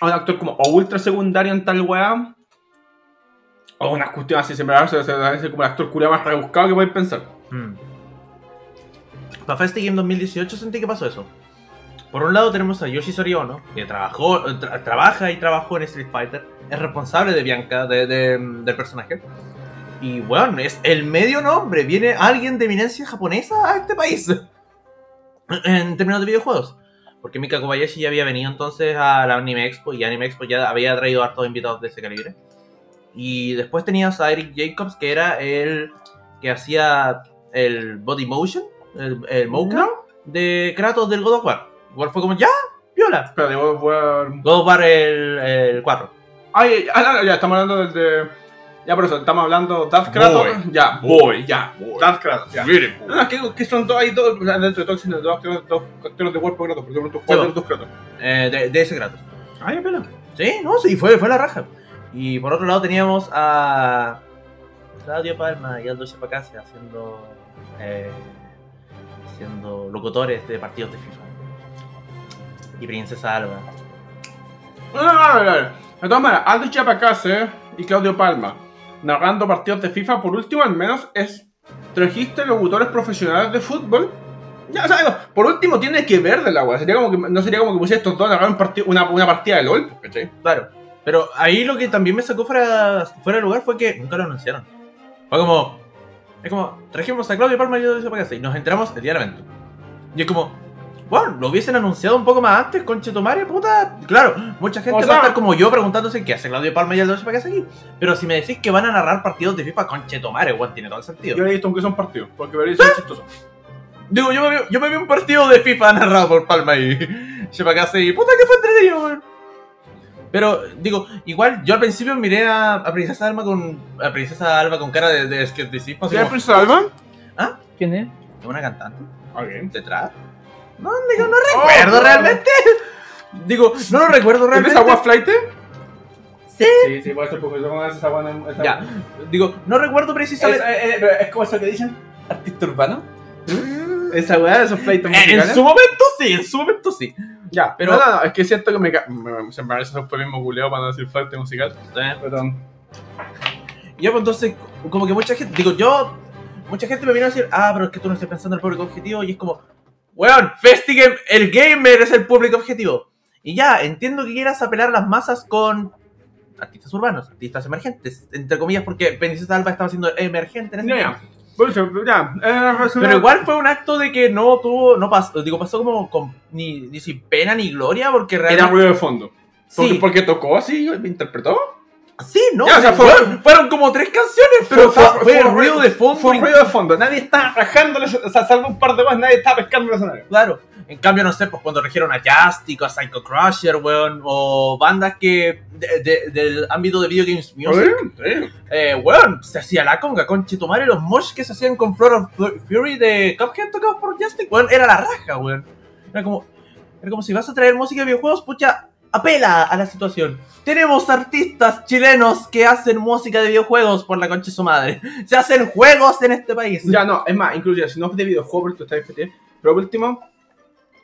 a un actor como o ultra secundario en tal wea. O unas cuestiones así, siempre se hace como el actor culiao más rebuscado que podéis pensar. mm. Para Festigame 2018 sentí que pasó eso. Por un lado tenemos a Yoshi Soriono, que trabajó, tra- trabaja y trabajó en Street Fighter. Es responsable de Bianca, de- de- del personaje. Y bueno, es el medio nombre. Viene alguien de eminencia japonesa a este país. En términos de videojuegos. Porque Mika Kobayashi ya había venido entonces a la Anime Expo y Anime Expo ya había traído a hartos invitados de ese calibre. Y después tenías a Eric Jacobs, que era el que hacía el body motion, el, el de Kratos del God of War. Igual fue como, ya, viola. Espera, digo, voy a... God of War el, el 4. Ay, no, ya, estamos hablando del de... Ya, por eso, estamos hablando Darth Kratos. Ya, Boy. Boy, ya. Darth Kratos, ya. No, no, que, que son dos, hay dos, dentro de existen dos, dos, dos de cuerpo Kratos, por ejemplo, ¿cuál de los dos Kratos? Eh, de, de ese Kratos. Ay, pela. Sí, no, sí, fue, fue la raja. Y por otro lado teníamos a Claudio Palma y Aldo Chapacase haciendo, eh, haciendo locutores de partidos de FIFA. Y Princesa Alba. No, no, no, no, no. De todas maneras, Aldo Chiapacase y Claudio Palma narrando partidos de FIFA, por último, al menos, es. Trajiste locutores profesionales de fútbol. Ya, o sea, no, por último, tiene que ver de la wea. Sería como que, no sería como que pusiera estos dos a narrar un partido- una, una partida de LOL, ¿cachai? Claro. Pero ahí lo que también me sacó fuera, fuera de lugar fue que nunca lo anunciaron. Fue como. Es como, trajimos a Claudio Palma y Aldo Chapacase y nos enteramos el día del. Y es como, bueno, lo hubiesen anunciado un poco más antes, conchetumare, puta. Claro, mucha gente O va sea- a estar como yo preguntándose qué hace Claudio Palma y Aldo Chapacase aquí. Pero si me decís que van a narrar partidos de FIFA, conchetumare, weón, tiene todo el sentido. Yo he visto aunque son partidos, porque veréis son chistosos. Digo, yo me, vi, yo me vi un partido de FIFA narrado por Palma y Chapacase y puta que fue entretenido, weón. Pero, digo, igual yo al principio miré a, a Princesa Alba con. A Princesa Alba con cara de, de escepticismo. ¿Sí es Princesa Alba? ¿Quién es? ¿Es una cantante? Ok. ¿Detrás? No, digo, no recuerdo Oh, realmente. Digo, no lo recuerdo ¿Tienes realmente. agua flight? Sí. Sí, sí, puede ser porque yo con esa agua en- esa- Ya, digo, no recuerdo precisamente. eh, eh, es como eso que dicen, artista urbano. Esa weá, esos flights Eh, musicales. en su momento sí, en su momento sí. Ya, Pero- pero no, no, es que siento que me, me- se me parece eso fue el mismo culeo para no decir flight musical. Eh, Perdón. Ya, pues entonces, como que mucha gente, digo, yo, mucha gente me vino a decir, ah, pero es que tú no estás pensando en el público objetivo, y es como, weón, Festigame, el gamer es el público objetivo. Y ya, entiendo que quieras apelar a las masas con artistas urbanos, artistas emergentes, entre comillas, porque Princesa Alba estaba siendo emergente en ese ya. eh, Pero igual fue un acto de que no tuvo, no pasó, digo, pasó como con, ni, ni sin pena ni gloria, porque Era realmente... ruido de fondo. Porque, Sí. porque tocó así, me interpretó. Sí, no, Ya, o sea, sí, fue- fueron como tres canciones, pero fue, fue ruido de fondo. Fue ruido de fondo. Nadie está rajándole, o sea, salvo un par de más, nadie está pescando el escenario. Claro. En cambio, no sé, pues cuando regieron a Justic o a Psycho Crusher, weón, o bandas que de- de- del ámbito de Video Games Music, Sí. eh, weón, se hacía la conga con Chitumare, los mosh que se hacían con Floor of Fu- Fury de Cuphead tocados por Justic, weón, era la raja, weón. Era como, era como si vas a traer música de videojuegos, pucha, apela a la situación. Tenemos artistas chilenos que hacen música de videojuegos por la concha de su madre. Se hacen juegos en este país. Ya, no, es más, inclusive, si no es de videojuego, porque tú estás FT, pero por último,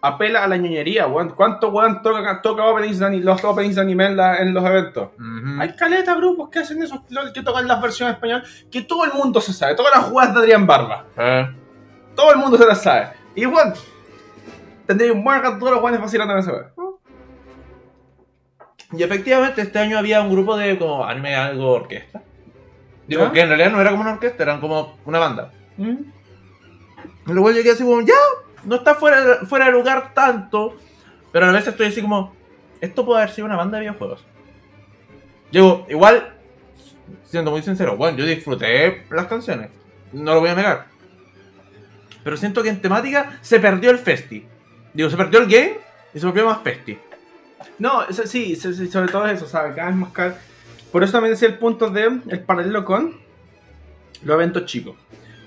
apela a la ñoñería, weón. ¿Cuánto weón toca, toca openings de ani- los openings de anime en, la- en los eventos? Ujú. Hay caleta grupos que hacen eso, que tocan las versiones español, que todo el mundo se sabe, todas las jugadas de Adrián Barba. Eh. Todo el mundo se las sabe. Y bueno, tendría un buen rato todos los jugadores vacilando en esa wea. Y efectivamente este año había un grupo de como anime algo orquesta. Digo, que en realidad no era como una orquesta, eran como una banda. ¿Mm? Y luego llegué así como, ya, no está fuera, de- fuera de lugar tanto. Pero a la vez estoy así como, esto puede haber sido una banda de videojuegos. Digo, igual, siendo muy sincero, bueno, yo disfruté las canciones. No lo voy a negar. Pero siento que en temática se perdió el festi. Digo, se perdió el game y se volvió más festi. No, eso sí, sobre todo eso, ¿sabes? Cada vez más cal- Por eso también decía el punto de el paralelo con los eventos chicos.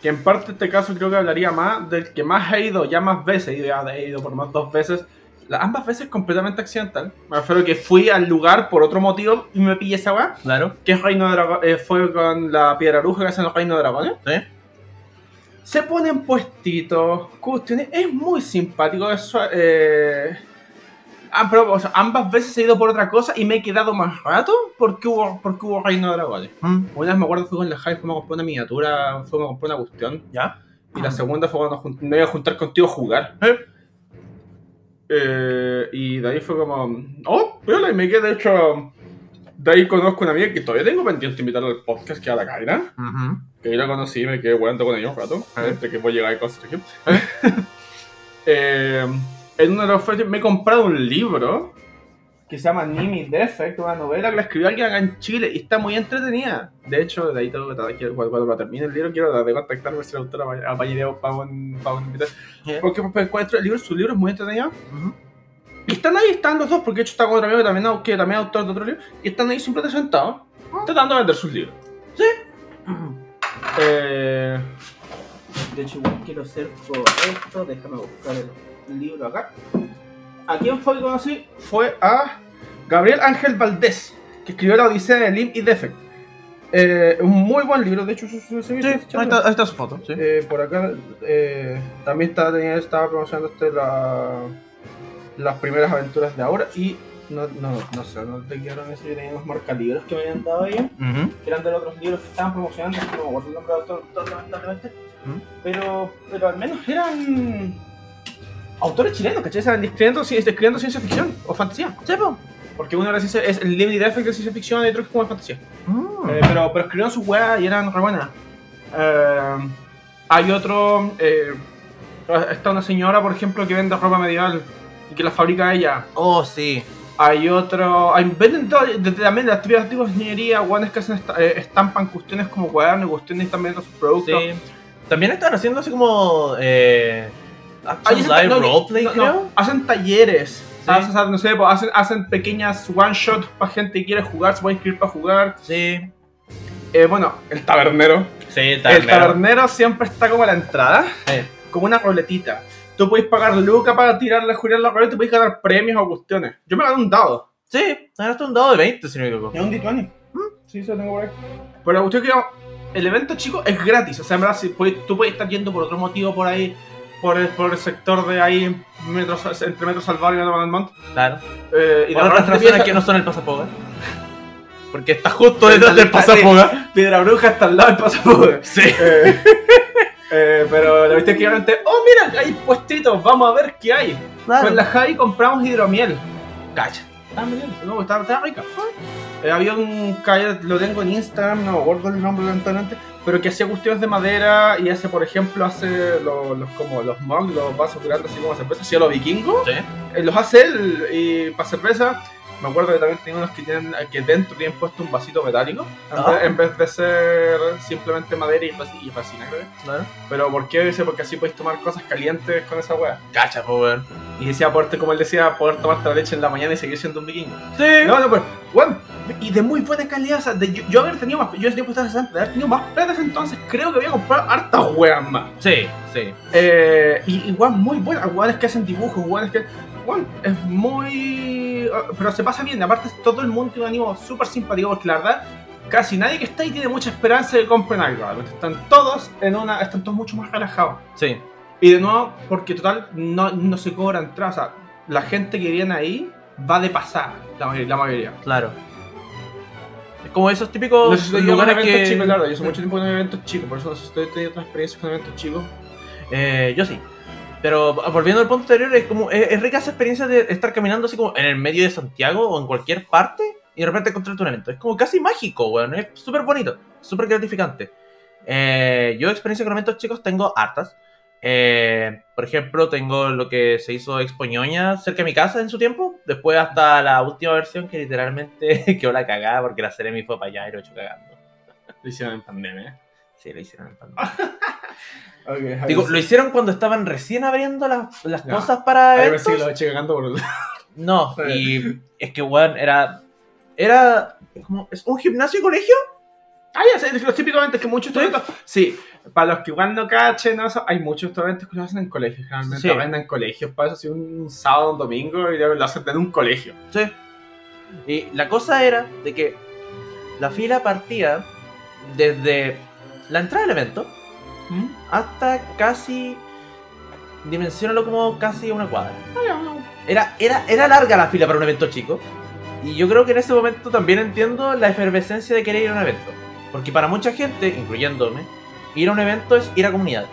Que en parte este caso creo que hablaría más del que más he ido, ya más veces, ido, ya he ido por más dos veces. ambas veces completamente accidental. Me refiero que fui al lugar por otro motivo y me pillé esa weá. Claro. Que es Reino de Drago- eh, fue con la piedra bruja que hacen los Reinos de Dragones. ¿Sí? Se ponen puestitos, cuestiones. Es muy simpático eso. Eh... ah, pero, o sea, ambas veces he ido por otra cosa y me he quedado más rato porque hubo, porque hubo Reino de Dragones. Mm, Una vez me acuerdo fui con la Jai, fuimos a comprar una miniatura, fuimos a comprar una cuestión. ¿Ya? Y la segunda fue cuando me iba a juntar contigo a jugar. Eh. Eh, y de ahí fue como, oh, pero y me quedé, de hecho, de ahí conozco una amiga que todavía tengo pendiente de invitarla al podcast, que es a la Kaira. Que yo la conocí y me quedé jugando con ella un rato, Eh. desde que voy a llegar a Costa Rica. Eh, en uno de los festivales me he comprado un libro que se llama Nimi Defect, una novela que la escribió alguien acá en Chile y está muy entretenida. De hecho, de ahí tengo que tratar- quiero- cuando, cuando lo termine el libro quiero de contactarme si la autora vaya- apañaría para un, para un. Porque pues, encuentro el libro, su libro es muy entretenido. Y están ahí, están los dos, porque de hecho está con otro amigo que también, que también es autor de otro libro, y están ahí siempre sentados, tratando de vender sus libros. Eh, de hecho, igual quiero hacer por esto, déjame buscar el libro acá. ¿A quién fue que conocí? Fue a Gabriel Ángel Valdés, que escribió La Odisea de Lim y Defect. Eh, un muy buen libro, de hecho, su, su, su- Sí, ahí está, ahí está su foto. Sí. eh, por acá eh, también estaba, tenía- estaba promocionando este la, las primeras aventuras de ahora y no, no, no sé, no te quiero decir, yo tenía unos marcalibros que me habían dado que eran de los otros libros que estaban promocionando, que no me acuerdo el nombre del autor, pero, pero al menos eran autores chilenos, ¿cachai? Estaban escribiendo, escribiendo ciencia ficción o fantasía. Sí, po. Porque uno era ciencia, es el Living Defect de ciencia ficción y otro es como de fantasía. Mm. Eh, pero, pero escribieron sus weas y eran re buenas. Eh, hay otro. eh, está una señora, por ejemplo, que vende ropa medieval y que la fabrica ella. Oh, sí. Hay otro. Hay, venden todo, desde también las típicas de ingeniería, guanes que hacen eh, estampan cuestiones como cuadernos y cuestiones están vendiendo sus productos. Sí. También están haciendo así como. Eh, Gente- live no, roleplay, no, creo. no, hacen talleres. Sí. sea, no sé, pues, hacen, hacen pequeñas one shot para gente que quiere jugar, se puede inscribir para jugar. Sí. Eh, bueno, el tabernero. Sí, El también. tabernero siempre está como a la entrada. Eh, como una ruletita. Tú puedes pagar lucas para tirarle, jurar la ruleta y puedes ganar premios o cuestiones. Yo me gané un dado. Sí, ganaste un dado de 20, si no me equivoco. Es un D20. Sí, se lo tengo por ahí. Pero la cuestión es que el evento, chico, es gratis. O sea, en verdad, si puedes- tú puedes estar yendo por otro motivo por ahí, por el, por el sector de ahí, metro, entre Metro Salvador y Metro Monmouth. Claro. Eh, y Por de otras empieza- que no son el pasapoga. Porque está justo detrás del pasapoga. Piedra Bruja está al lado del pasaporte. Sí. Eh, eh, pero la es que realmente, oh, mira, hay puestitos, vamos a ver qué hay. Con la Javi compramos hidromiel. Cacha. Mira, no, estaba, estaba rica. Eh, había un lo tengo en Instagram, no me acuerdo el nombre lamentablemente, pero que hacía cuestiones de madera y hace, por ejemplo, hace los, los como los mugs, los vasos grandes así como cerveza, hacía los vikingos, Sí. eh, los hace él y para cerveza Me acuerdo que también tenía unos que tienen que dentro tienen puesto un vasito metálico en, Ah. vez, en vez de ser simplemente madera y, y resina, creo. Claro. Pero ¿por qué? Dice, porque así podéis tomar cosas calientes con esa wea. Cacha, pues, weón. Y decía, poderte, como él decía, poder tomarte la leche en la mañana y seguir siendo un vikingo. Sí. No, no, pero, bueno, y de muy buena calidad, o sea, de, yo, yo haber tenido más, yo cesante, de haber tenido más plata entonces, creo que voy a comprar hartas weas más. Sí, sí. Eh, y igual muy buenas, iguales que hacen dibujos, iguales que. Bueno, es muy. ah, Pero se pasa bien, aparte todo el mundo tiene un ánimo súper simpático porque la verdad. Casi nadie que está ahí tiene mucha esperanza de que compren algo. Están todos en una. Están todos mucho más relajados. Sí. Y de nuevo, porque total no, no se cobra entrada. O sea, la gente que viene ahí va de pasada, la mayoría. La mayoría. Claro. Es como esos típicos No lugares eventos que... chicos, claro. Yo soy mucho tiempo en eventos chicos, por eso no sé si estoy teniendo otras experiencias con eventos chicos. Eh, yo sí. Pero volviendo al punto anterior, es como es, es rica esa experiencia de estar caminando así como en el medio de Santiago o en cualquier parte y de repente encontrarte un evento. Es como casi mágico, weón. Es súper bonito, súper gratificante. Eh, yo experiencia con eventos chicos tengo hartas. Eh, por ejemplo, tengo lo que se hizo Expo Ñoña cerca de mi casa en su tiempo. Después hasta la última versión que literalmente quedó la cagada porque la Ceremi fue para allá y lo hecho cagando. Lo hicieron en pandemia. Sí, lo hicieron en pandemia. Okay, Digo, lo hicieron cuando estaban recién abriendo las, las cosas para eventos. sí lo eché cagando por el. No, y es que, weón, era. Era. como- ¿Es un gimnasio y colegio? Ah, ya sé, los típicos eventos que muchos eventos. Sí, para los que igual no cachen, ¿no? hay muchos eventos que lo hacen en colegios. Generalmente Sí. lo venden en colegios. Para eso, así un sábado, un domingo y lo hacen en un colegio. Sí. Y la cosa era de que la fila partía desde la entrada del evento hasta casi. Dimensionalo como casi una cuadra. Era, era, era larga la fila para un evento chico. Y yo creo que en ese momento también entiendo la efervescencia de querer ir a un evento. Porque para mucha gente, incluyéndome, ir a un evento es ir a comunidad.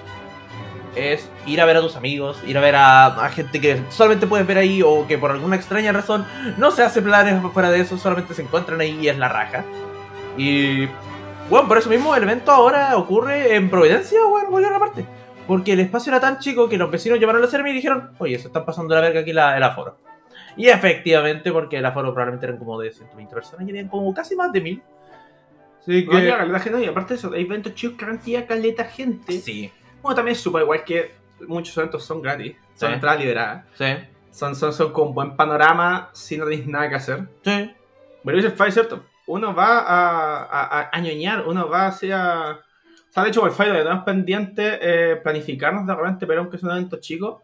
Es ir a ver a tus amigos, ir a ver a, a gente que solamente puedes ver ahí o que por alguna extraña razón no se hace planes fuera de eso, solamente se encuentran ahí y es la raja. Y bueno, por eso mismo el evento ahora ocurre en Providencia o en cualquier otra parte. Porque el espacio era tan chico que los vecinos llamaron a la CERMI y dijeron, oye, se están pasando la verga aquí la, el aforo. Y efectivamente, porque el aforo probablemente eran como de 120 personas y habían como casi más de 1000. Así No, que... ya, caleta gente, no, y aparte de eso, hay eventos chicos que cantidad caleta gente. Sí, Bueno, también es súper igual que muchos eventos son gratis, son Sí. entradas liberadas. sí, Son, son, son con buen panorama si no tenéis nada que hacer. sí. Pero es el es cierto. Uno va a, a, ñoñar, uno va hacia. O sea, de hecho, por fallo tenemos pendiente eh, planificarnos de repente, pero aunque es un evento chico,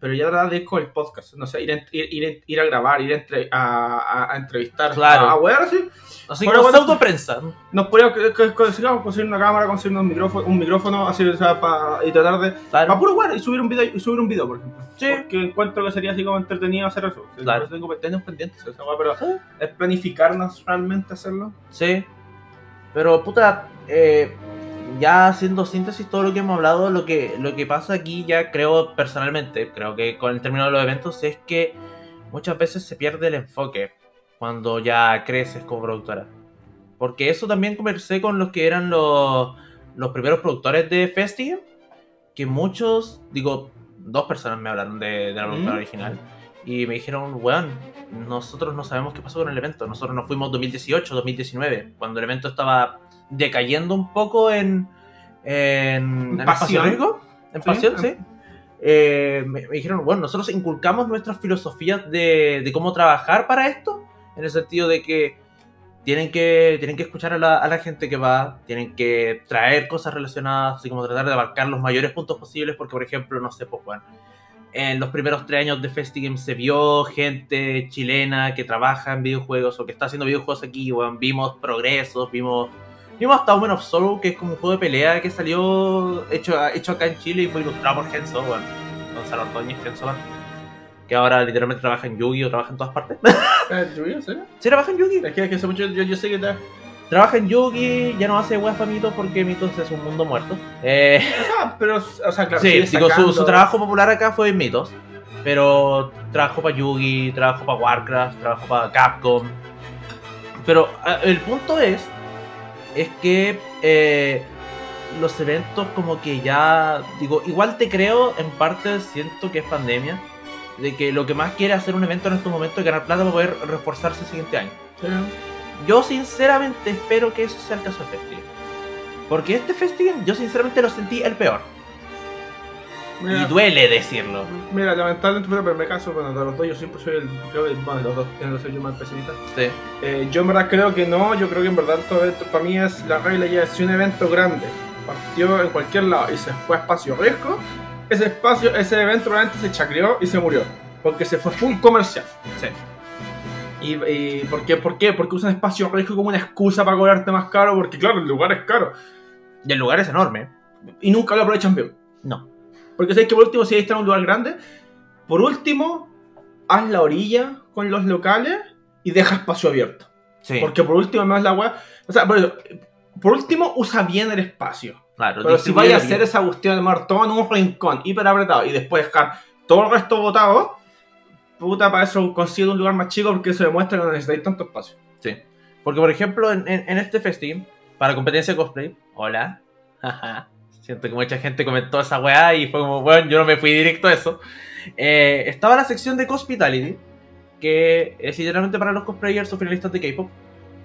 pero ya tratar de con el podcast. No sé, ir, a- ir, ir, a grabar, ir a, entre- a, entrevistar. Claro. A, wear, así. Así como bueno. pseudo prensa. Nos podríamos que- que- conseguir una cámara, conseguir un micrófono, un micrófono así, o sea, pa- y tratar de. Claro. Para puro wear y subir un video, y subir un video, por ejemplo. Sí. Porque encuentro que sería así como entretenido hacer eso. Claro. Tengo, tengo pendientes esa pero Sí. es planificarnos realmente hacerlo. Sí. Pero puta, eh, ya haciendo síntesis todo lo que hemos hablado, lo que, lo que pasa aquí ya creo personalmente, creo que con el término de los eventos es que muchas veces se pierde el enfoque cuando ya creces como productora. Porque eso también conversé con los que eran los, los primeros productores de Festival, que muchos, digo, dos personas me hablaron de, de la productora Mm. original. Y me dijeron, weón, nosotros no sabemos qué pasó con el evento. Nosotros nos fuimos 2018, 2019, cuando el evento estaba decayendo un poco en, en, en espacio Pasión. En pasión, sí. Eh, me, me dijeron, bueno, nosotros inculcamos nuestras filosofías de, de cómo trabajar para esto, en el sentido de que tienen que, tienen que escuchar a la, a la gente que va, tienen que traer cosas relacionadas, así como tratar de abarcar los mayores puntos posibles, porque por ejemplo, no sé, pues bueno, en los primeros tres años de FestiGame se vio gente chilena que trabaja en videojuegos o que está haciendo videojuegos aquí, weón, vimos progresos, vimos... Vimos hasta Women of Sorrow, que es como un juego de pelea que salió hecho, hecho acá en Chile y fue ilustrado por Genso, bueno, Gonzalo Ordóñez, Genso, que ahora literalmente trabaja en Yugi o trabaja en todas partes. Eh, ¿yo, sí? ¿Sí trabaja en Yugi? Es que, es que hace mucho, yo, yo sé que te... Trabaja en Yugi, ya no hace weas para Mitos porque Mitos es un mundo muerto. Eh, Ah, pero, o sea, claro, sí, digo, su, trabajo popular acá fue en Mitos. Pero trabajó para Yugi, trabajó para Warcraft, trabajó para Capcom. Pero ah, el punto es, es que eh, los eventos como que ya, digo, igual te creo, en parte siento que es pandemia. de que lo que más quiere hacer un evento en estos momentos es ganar plata para poder reforzarse el siguiente año. Yo sinceramente espero que eso sea el caso de Festival. Porque este Festival yo sinceramente lo sentí el peor. Mira, Y duele decirlo. mira, lamentablemente, pero en mi caso, bueno, de los dos yo siempre soy el, creo que, bueno, de los dos, no soy yo más pesimista. Sí. Eh, yo en verdad creo que no, yo creo que en verdad todo esto para mí es la regla ya es si un evento grande partió en cualquier lado y se fue a espacio riesgo, ese espacio, ese evento probablemente se chacreó y se murió, porque se fue full comercial. Sí. ¿Y, y por, qué, por qué? Porque usan espacio riesgo como una excusa para cobrarte más caro, porque claro, el lugar es caro Y el lugar es enorme. y nunca lo aprovechan bien. No. Porque sabes que por último, si ahí está en un lugar grande, por último, haz la orilla con los locales y deja espacio abierto. Sí. Porque por último, más la weá. O sea, por, eso, por último, usa bien el espacio. claro. Pero si vaya a hacer esa cuestión de mar todo en un rincón hiper apretado y después dejar todo el resto botado, puta, para eso consigue un lugar más chico porque eso demuestra que no necesitáis tanto espacio. Sí. Porque, por ejemplo, en, en- en este festival, para competencia de cosplay, hola, jaja, siento que mucha gente comentó esa weá y fue como, bueno, yo no me fui directo a eso. Eh, estaba la sección de Cospitality, que es literalmente para los cosplayers o finalistas de K-pop,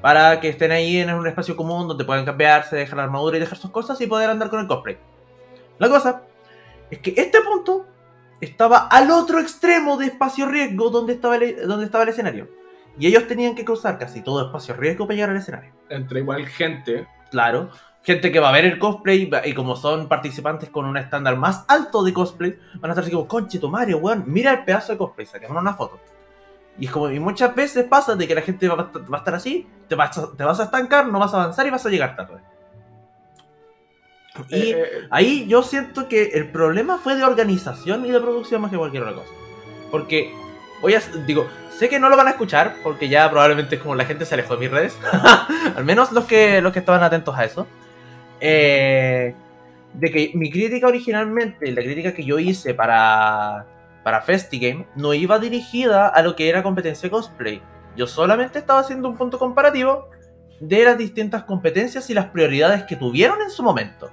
para que estén ahí en un espacio común donde puedan cambiarse, dejar la armadura y dejar sus cosas y poder andar con el cosplay. La cosa es que este punto estaba al otro extremo de espacio riesgo donde estaba el, donde estaba el escenario. Y ellos tenían que cruzar casi todo espacio riesgo para llegar al escenario. Entre igual gente. Claro. Gente que va a ver el cosplay y como son participantes con un estándar más alto de cosplay, van a estar así como, conche tu Mario, weón, mira el pedazo de cosplay, saquemos una foto. Y es como, y muchas veces pasa de que la gente va a, estar- va a estar así, te vas, a, te vas a estancar, no vas a avanzar y vas a llegar tarde. Y Eh, eh, ahí yo siento que el problema fue de organización y de producción más que cualquier otra cosa. Porque, voy a, digo, sé que no lo van a escuchar porque ya probablemente es como la gente se alejó de mis redes. Al menos los que, los que estaban atentos a eso. Eh, de que mi crítica originalmente, la crítica que yo hice para, para FestiGame, no iba dirigida a lo que era competencia cosplay. Yo solamente estaba haciendo un punto comparativo de las distintas competencias y las prioridades que tuvieron en su momento.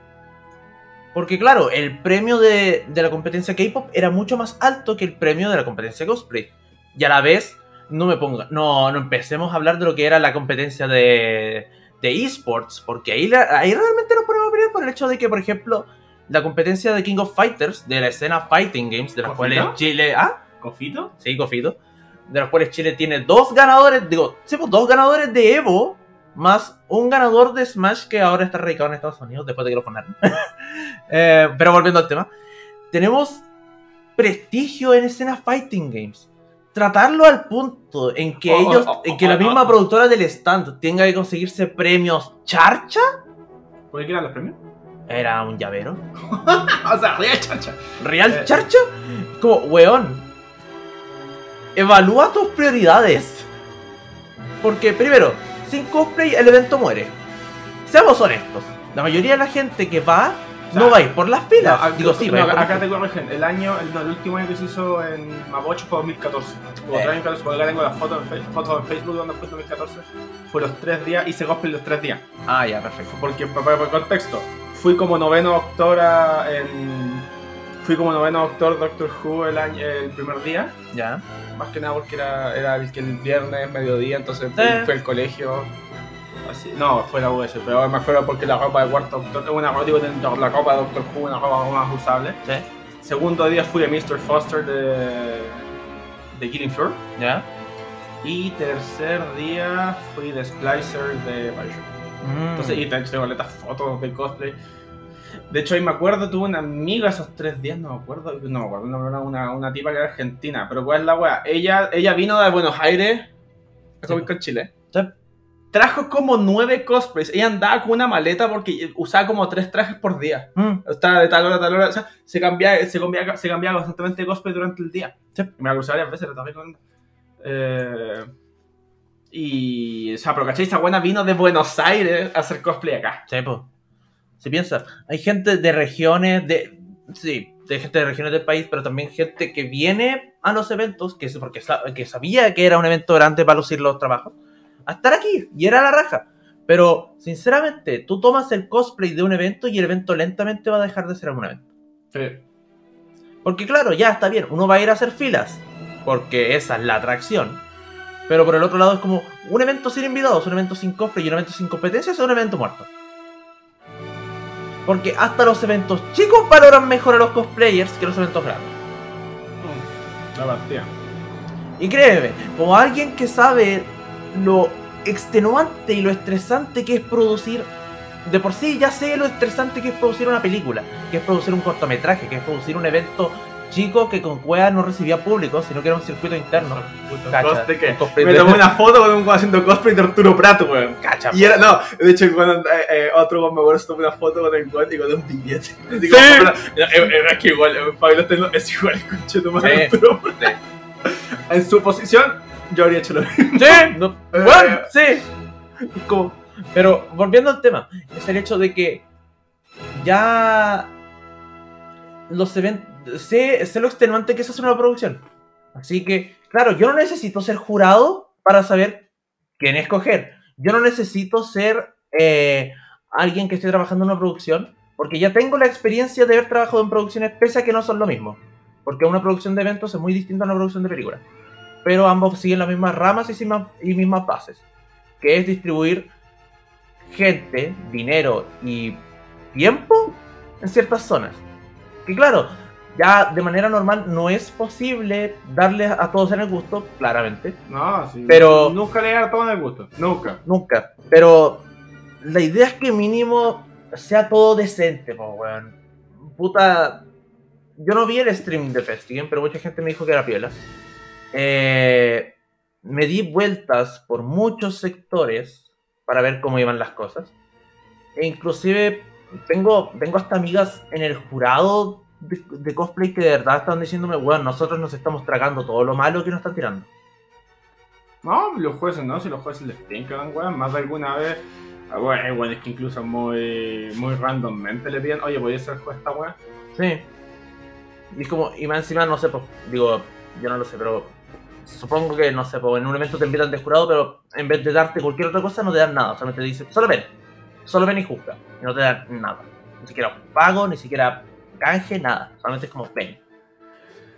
Porque claro, el premio de, de la competencia K-pop era mucho más alto que el premio de la competencia cosplay. Y a la vez, no me ponga, no, no empecemos a hablar de lo que era la competencia de, de esports, porque ahí, ahí realmente por el hecho de que, por ejemplo, la competencia de King of Fighters, de la escena Fighting Games, de las ¿Cofito? cuales Chile. ¿Ah? ¿Cofito? Sí, Cofito. De los cuales Chile tiene dos ganadores, digo, sí, pues, dos ganadores de Evo, más un ganador de Smash que ahora está radicado en Estados Unidos después de que lo fundaron. Eh, pero volviendo al tema, tenemos prestigio en escenas Fighting Games. Tratarlo al punto en que Oh, ellos, oh, en que la oh, misma productora del stand tenga que conseguirse premios charcha, ¿Por qué eran los premios? era un llavero. o sea, real chacha. ¿Real Eh. charcha? Como, weón. Evalúa tus prioridades. Porque, primero, sin cosplay el evento muere. Seamos honestos. La mayoría de la gente que va O sea, no va a ir por las pilas. No, acá- Digo, sí, no, a ir por las acá te corrigen. El año, el, no, el último año que se hizo en Mapocho fue 2014. Como Eh. porque acá tengo las fotos en, fotos en Facebook donde fue 2014. Fue los tres días, hice cosplay los tres días. Ah, ya, perfecto. Porque, para, el contexto, fui como noveno doctor en. Fui como noveno doctor Doctor Who el, año, el primer día. Ya. Más que nada porque era, era el viernes, mediodía, entonces fui, Sí. fui al colegio. Así. No, fue la US, pero me acuerdo porque la ropa de cuarto doctor, es una ropa, la ropa de Doctor Who, una ropa más usable. Sí. Segundo día fui de Mr. Foster de, de Killing Floor. Ya. Y tercer día fui de Splicer de Bioshock. Mm. Entonces, y te- tengo letras fotos de cosplay. De hecho, ahí me acuerdo, tuve una amiga esos tres días, no me acuerdo, no me acuerdo, era una, una tipa que era argentina, pero ¿cuál es la wea? Ella, ella vino de Buenos Aires a Comic Con Chile. Sí. Trajo como nueve cosplays. Ella andaba con una maleta porque usaba como tres trajes por día. Mm. Estaba de tal hora a tal hora. O sea, se cambiaba, se cambiaba, se cambiaba constantemente de cosplay durante el día. Sí. Me la crucé varias veces, la estaba. Eh, y. O sea, pero ¿cachai? Esa buena vino de Buenos Aires a hacer cosplay acá. Sí, po. Si piensa, hay gente de regiones, de. Sí, de gente de regiones del país, pero también gente que viene a los eventos, que es porque que sabía que era un evento grande para lucir los trabajos, a estar aquí, y era la raja. Pero, sinceramente, tú tomas el cosplay de un evento y el evento lentamente va a dejar de ser un evento. Sí. Porque claro, ya está bien, uno va a ir a hacer filas, porque esa es la atracción. Pero por el otro lado es como un evento sin invitados, un evento sin cosplay y un evento sin competencia es un evento muerto. Porque hasta los eventos chicos valoran mejor a los cosplayers que los eventos grandes. La partida. Y créeme, como alguien que sabe lo extenuante y lo estresante que es producir, de por sí ya sé lo estresante que es producir una película, que es producir un cortometraje, que es producir un evento chico que con cueva no recibía público, sino que era un circuito interno. Cacha, que me tomé una foto con un haciendo cosplay de Arturo Prato, weón. Cacha, Y era, no, de hecho, cuando eh, eh, otro weón me acuerdo se tomó una foto con el weón y con un billete. Sí. pero, eh, eh, es que igual, eh, Pablo es igual conche Sí. Arturo Prat. En su posición, yo habría hecho lo mismo. Sí, no, bueno, sí. Como- pero volviendo al tema, es el hecho de que ya los eventos. Sé, sé lo extenuante que es hacer una producción. Así que, claro, yo no necesito ser jurado para saber quién escoger. Yo no necesito ser eh, alguien que esté trabajando en una producción, porque ya tengo la experiencia de haber trabajado en producciones, pese a que no son lo mismo. Porque una producción de eventos es muy distinta a una producción de películas pero ambos siguen las mismas ramas y, mismas- y mismas bases, que es distribuir gente, dinero y tiempo en ciertas zonas. Que claro, ya de manera normal no es posible darle a todos en el gusto, claramente, No, sí. Pero- Nunca le a todo en el gusto. Nunca. nunca, pero la idea es que mínimo sea todo decente, po, weón. Puta, yo no vi el stream de Festigen, pero mucha gente me dijo que era piola. Eh, me di vueltas por muchos sectores para ver cómo iban las cosas. E inclusive tengo, tengo hasta amigas en el jurado de, de cosplay que de verdad están diciéndome, bueno, nosotros nos estamos tragando todo lo malo que nos están tirando. No, los jueces no, si los jueces les pincan, weón. Más de alguna vez. ah, Bueno, eh, bueno, es que incluso muy, muy randommente le piden, oye, voy a ser juez esta weón. Sí. Y es como, y más encima, no sé, pues, digo, yo no lo sé, pero supongo que, no sé, pues en un evento te invitan de jurado, pero en vez de darte cualquier otra cosa, no te dan nada. Solamente te dicen, solo ven, solo ven y juzga. Y no te dan nada. Ni siquiera pago, ni siquiera canje, nada. Solamente es como, ven.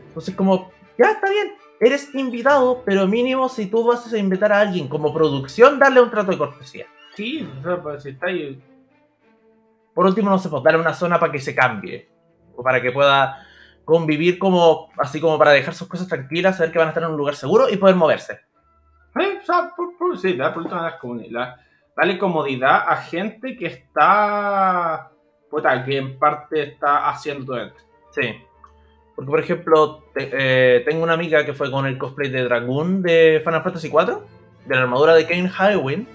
Entonces, como, ya está bien, eres invitado, pero mínimo si tú vas a invitar a alguien como producción, darle un trato de cortesía. Sí, o sea, pues si está ahí. Por último, no sé, pues darle una zona para que se cambie. O para que pueda convivir como, así como para dejar sus cosas tranquilas, saber que van a estar en un lugar seguro y poder moverse. Eh, o sea, por, por- sí, da por vez comunidad. Dale comodidad a gente que está. Puta, que en parte está haciendo todo esto. Sí. Porque, por ejemplo, te- eh, tengo una amiga que fue con el cosplay de Dragoon de Final Fantasy IV, de la armadura de Kane Highwind.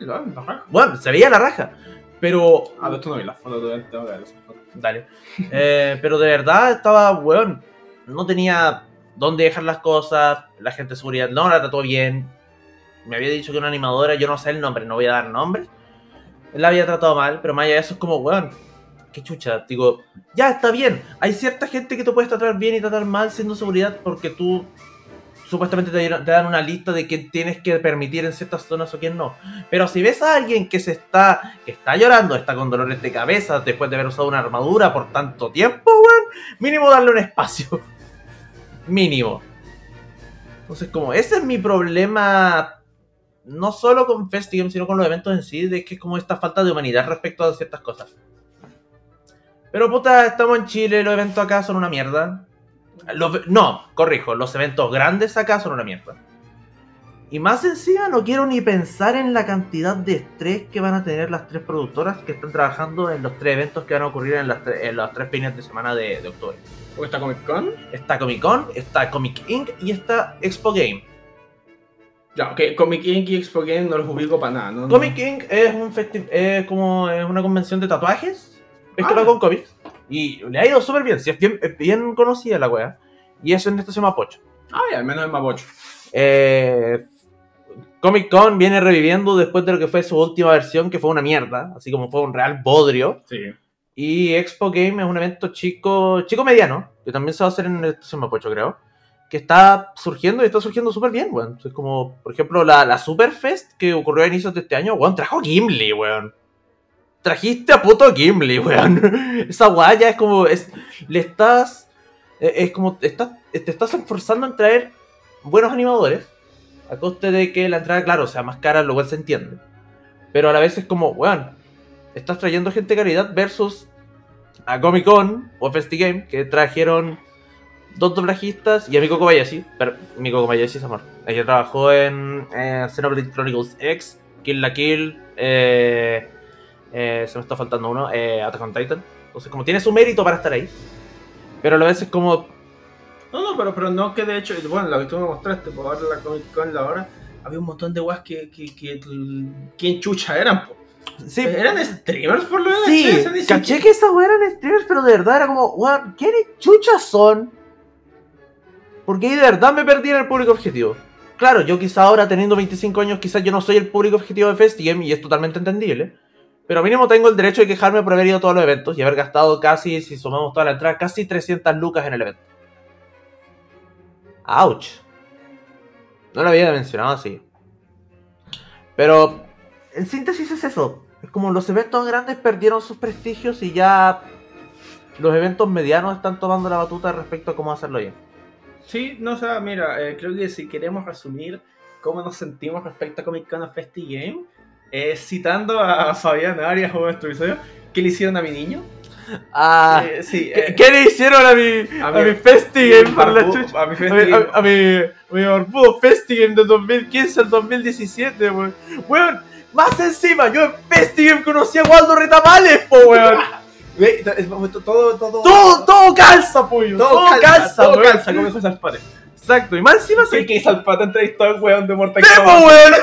Raja. Bueno, se veía la raja. Pero Ah, esto no vi la foto todavía, tengo que ver esa foto. Dale. Eh, pero de verdad estaba, weón, no tenía dónde dejar las cosas, la gente de seguridad no la trató bien. Me había dicho que una animadora, yo no sé el nombre, no voy a dar nombre. La había tratado mal, pero más allá de eso es como, weón, qué chucha. Digo, ya está bien. Hay cierta gente que tú puedes tratar bien y tratar mal siendo seguridad porque tú supuestamente te, dan una lista de quién tienes que permitir en ciertas zonas o quién no. Pero si ves a alguien que se está, que está llorando, está con dolores de cabeza después de haber usado una armadura por tanto tiempo, weón, mínimo darle un espacio. Mínimo. Entonces, como ese es mi problema, no solo con Festigame, sino con los eventos en sí, de que es como esta falta de humanidad respecto a ciertas cosas. Pero puta, estamos en Chile, los eventos acá son una mierda. Los- no, corrijo, los eventos grandes acá son una mierda. Y más encima no quiero ni pensar en la cantidad de estrés que van a tener las tres productoras que están trabajando en los tres eventos que van a ocurrir en, las tre- en los tres fines de semana de, de octubre. ¿O está Comic Con? Está Comic Con, está Comic Inc. y está Expo Game. Ya, ok, Comic Inc. y Expo Game no los ubico para nada, ¿no? Comic Inc. es un es como es una convención de tatuajes, mezclada Ah. con cómics. Y le ha ido súper bien, si es bien, es bien conocida la wea. Y eso en esto se llama Pocho. Ah, al menos es Mapocho. Eh, Comic Con viene reviviendo después de lo que fue su última versión, que fue una mierda, así como fue un real bodrio. Sí. Y Expo Game es un evento chico, chico mediano, que también se va a hacer en el Mapocho, creo. Que está surgiendo y está surgiendo súper bien, weón. Es como, por ejemplo, la, la Superfest que ocurrió a inicios de este año, weón, trajo Gimli, weón. Trajiste a puto Gimli, weón. Esa weá ya es como. Es, le estás Eh, Es como estás, te estás esforzando en traer buenos animadores a coste de que la entrada, claro, sea más cara, lo cual se entiende. Pero a la vez es como, weón, estás trayendo gente de calidad versus a Comic Con o FestiGame que trajeron dos doblajistas y a Miko Kobayashi. Pero Miko Kobayashi es amor. Ella trabajó en eh, Xenoblade Chronicles X, Kill la Kill, eh, eh, se me está faltando uno, eh, Attack on Titan. Entonces, como tiene su mérito para estar ahí. Pero a la vez es como, No, no, pero, pero no que de hecho, bueno, lo que tú me mostraste, por ahora la Comic Con, la hora, había un montón de weas que, que, que, ¿quién chucha eran, po? sí, ¿Eran streamers por lo menos? Sí, dice caché que esas weas eran streamers, pero de verdad era como, weón, ¿quiénes chuchas son? Porque ahí de verdad me perdí en el público objetivo. Claro, yo quizá ahora teniendo 25 años, quizás yo no soy el público objetivo de Festigame y es totalmente entendible. Pero mínimo tengo el derecho de quejarme por haber ido a todos los eventos y haber gastado casi, si sumamos toda la entrada, casi 300 lucas en el evento. Ouch. No lo había mencionado así. Pero en síntesis es eso. Es como los eventos grandes perdieron sus prestigios y ya los eventos medianos están tomando la batuta respecto a cómo hacerlo bien. Sí, no, o sea, mira, eh, creo que si queremos resumir cómo nos sentimos respecto a Comic Con Festi Game, eh, citando a Fabián Arias o nuestro episodio, ¿qué le hicieron a mi niño? Ah, Eh, sí, ¿qué, eh, qué le hicieron a mi, a a mi- mi Festigame por la chucha? a mi A Festi mi, Game. a, a mi, mi barbudo Festigame del 2015 al 2017, weón. Weón, más encima, yo en Festigame conocí a Waldo Retamales, po, weón. Ve, to- es- todo, todo, todo, todo calza, pollo. Todo, calza, todo weón. calza, como dijo Salpate. Exacto, y más encima Sí, se que Salpate entrevistó al weón de Mortal ¡Temo, Kombat. weón!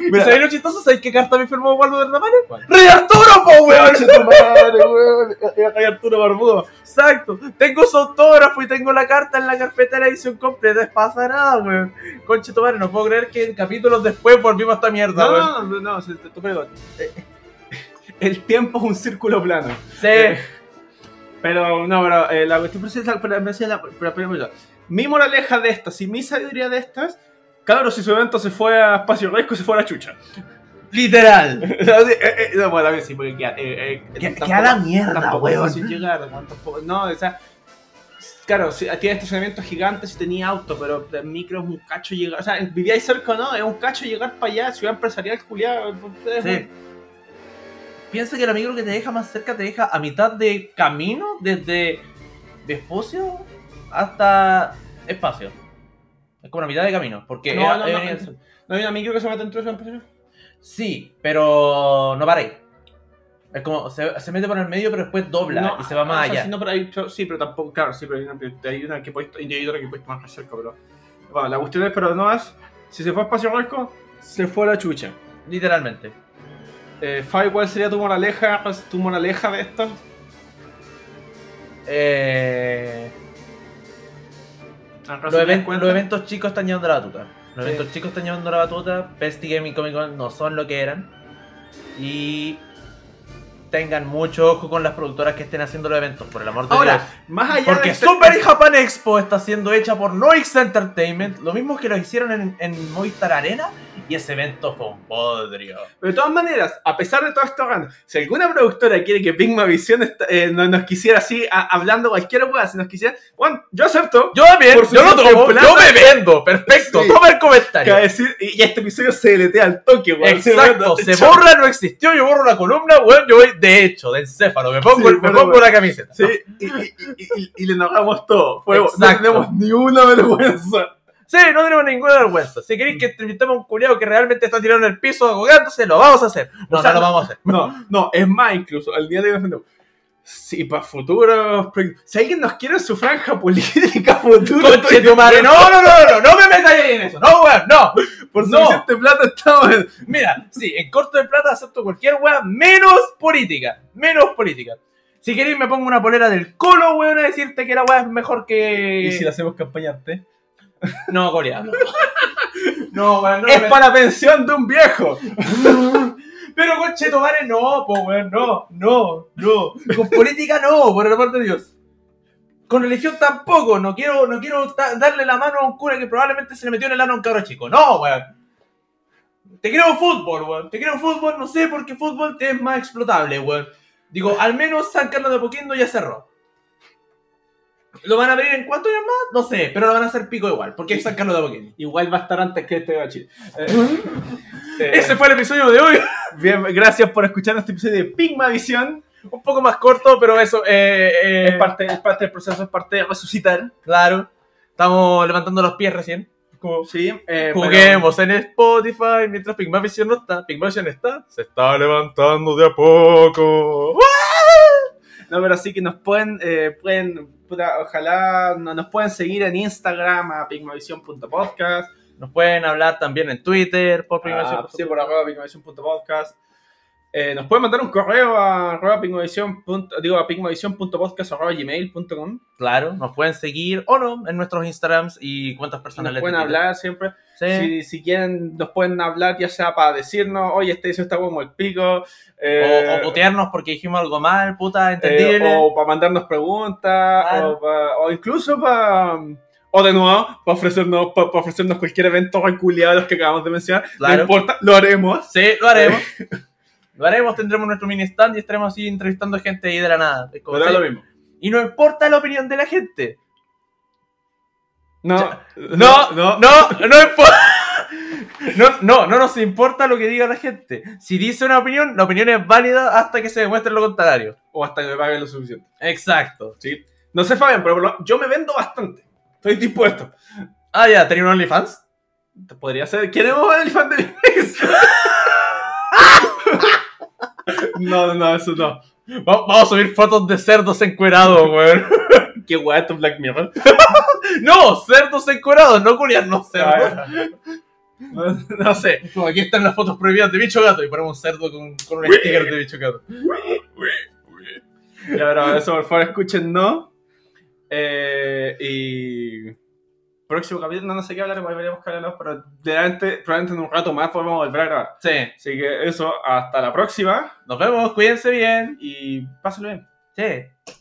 Mira. ¿Sabes lo chistoso? ¿Sabes qué carta me firmó Waldo? ¿Cuál? ¡Rey Arturo, po, weón! Hay Arturo Barbudo. Exacto, tengo su autógrafo y tengo la carta en la carpeta de la edición completa, es pasa nada, weón. Conche tu madre, no puedo creer que capítulos después volvimos a esta mierda, No, weón. no, no, no, te pego. Eh, El tiempo es un círculo plano. Sí, Eh, Pero no, pero eh, la cuestión principal, pero, pero, pero, mi moraleja de estas y mi sabiduría de estas, cabrón, si su evento se fue a Espacio Riesgo, se fue a la chucha. literal. Eh, eh, no, bueno, también sí, porque queda, eh, eh, Que, tampoco- la mierda, tampoco weón. fácil llegar, tampoco- no, o sea, claro, tiene estacionamientos gigantes y tenía auto, pero el micro es un cacho llegar, o sea, vivíais cerca o no, es un cacho llegar para allá, ciudad empresarial, culiado, es Sí. un- Piensa que el amigo que te deja más cerca te deja a mitad de camino desde Vespucio hasta Espacio. Es como la mitad de camino, porque... No, era- no, no, no, no hay una micro que se mete entre ciudad empresarial. Sí, pero no ahí. Es como, se, se mete por el medio, pero después dobla No, y se va más o sea, allá. sí, no, pero hay- sí, pero tampoco, claro, sí, pero hay una, hay una que puesto, hay otra que puesto más cerca, pero. Bueno, la cuestión es, pero no es. Si se fue a espacio riesgo, se fue a la chucha. Literalmente. Eh, Fabi, ¿cuál sería tu moraleja, tu moraleja de esto? Eh, los, eventos chicos están llevando la batuta. Los Sí. eventos chicos están llevando la batuta. Festigame y Comic Con no son lo que eran. Y tengan mucho ojo con las productoras que estén haciendo los eventos, por el amor de Ahora, Dios. más allá Porque de este- Super Japan Expo está siendo hecha por Noix Entertainment, lo mismo que lo hicieron en, en Movistar Arena, y ese evento fue un bodrio. Pero de todas maneras, a pesar de todo esto, si alguna productora quiere que Pigma Visión eh, no- nos quisiera así, a- hablando cualquier hueá, si nos quisiera, bueno, yo acepto. Yo también, yo lo tomo, yo me vendo, perfecto, Sí. toma el comentario. decir, y este episodio se deletea al toque, weón. Exacto, se weón, borra, no existió, yo borro la columna, bueno, yo voy de hecho, de encéfalo, me pongo, Sí, me pongo bueno. la camiseta. Sí, y, y- y- y- le enojamos todo. Fue- no tenemos ni una vergüenza. Sí, no tenemos ninguna vergüenza. Si queréis que entrevistemos a un culiado que realmente está tirado en el piso ahogándose, lo vamos a hacer. No, O sea, no lo vamos a hacer. No, no, es más, incluso, al día de hoy defendemos. Si para futuros. Si alguien nos quiere su franja política tu madre, no, no, no, no, no, no me ahí en eso, no, weón, no. Por no. suficiente plata estamos en. Mira, sí, en corto de plata acepto cualquier weá, menos política, menos política. Si queréis me pongo una polera del colo, weón, a decirte que la weá es mejor que... ¿Y si le hacemos campaña arte? No, coreano. No, weón, no. Es me- para la pensión de un viejo. Pero con Chetomare no, po, weón, no, no, no. Con política no, por el amor de Dios. Con religión tampoco, no quiero, no quiero darle la mano a un cura que probablemente se le metió en el ano a un cabro chico. No, weón. Te creo fútbol, weón. Te creo fútbol, no sé por qué fútbol te es más explotable, weón. Digo, al menos San Carlos de Poquindo ya cerró. ¿Lo van a abrir en cuántos años más? No sé, pero lo van a hacer pico igual, porque es San Carlos de Apoquindo. Igual va a estar antes que este de Chile. Eh, eh, Ese fue el episodio de hoy. bien, gracias por escuchar este episodio de Pigma Visión. Un poco más corto, pero eso, eh, eh, Es parte, es parte del proceso, es parte de resucitar. Claro. Estamos levantando los pies recién. Sí, eh, Juguemos en Spotify mientras Pigma Vision no está. Pigma Vision está. Se está levantando de a poco. pero- no, pero así que nos pueden, eh, pueden puta, ojalá no- nos pueden seguir en Instagram a pigmavision.podcast. Nos pueden hablar también en Twitter por Ah, Vision. sí, por arroba pigmavision.podcast. Eh, nos pueden mandar un correo a arroba Digo, a gmail.com. Claro, nos pueden seguir o no en nuestros Instagrams y cuentas Nos personales. pueden de Twitter. hablar siempre. Sí. Si, si quieren, nos pueden hablar ya sea para decirnos, oye, este dice está como el pico. eh, O, o putearnos porque dijimos algo mal, puta, eh, entendible. o para mandarnos preguntas, Claro. o, pa- o incluso para. O de nuevo, para ofrecernos, pa- pa ofrecernos cualquier evento reculeado de los que acabamos de mencionar. Claro. No importa, lo haremos. Sí, lo haremos. lo haremos, tendremos nuestro mini stand y estaremos así entrevistando gente ahí de la nada. Es como, Pero es lo mismo. Y no importa la opinión de la gente. No, No, no, no, no importa. No, no, no nos importa lo que diga la gente. Si dice una opinión, la opinión es válida hasta que se demuestre lo contrario. O hasta que me paguen lo suficiente. Exacto. ¿sí? No sé, Fabián, pero por lo- yo me vendo bastante. Estoy dispuesto. Ah, ya, ¿tenía un OnlyFans? Podría ser. ¿Queremos fan de? No, no, no, eso no. Va- Vamos a subir fotos de cerdos encuerados, weón. Qué guay esto Black Mirror. No, cerdos encuerados, no culiarnos cerdos. Ah, No, no sé. Como aquí están las fotos prohibidas de bicho gato y ponemos un cerdo con, con un sticker de bicho gato. Ya, pero eso, por favor, escuchen, ¿no? Eh, y. Próximo capítulo, no, no sé qué hablar, veremos qué hablar, pero probablemente, probablemente en un rato más podemos volver a grabar. Sí, Así que eso, hasta la próxima nos vemos, cuídense bien. y pásenlo bien. Sí.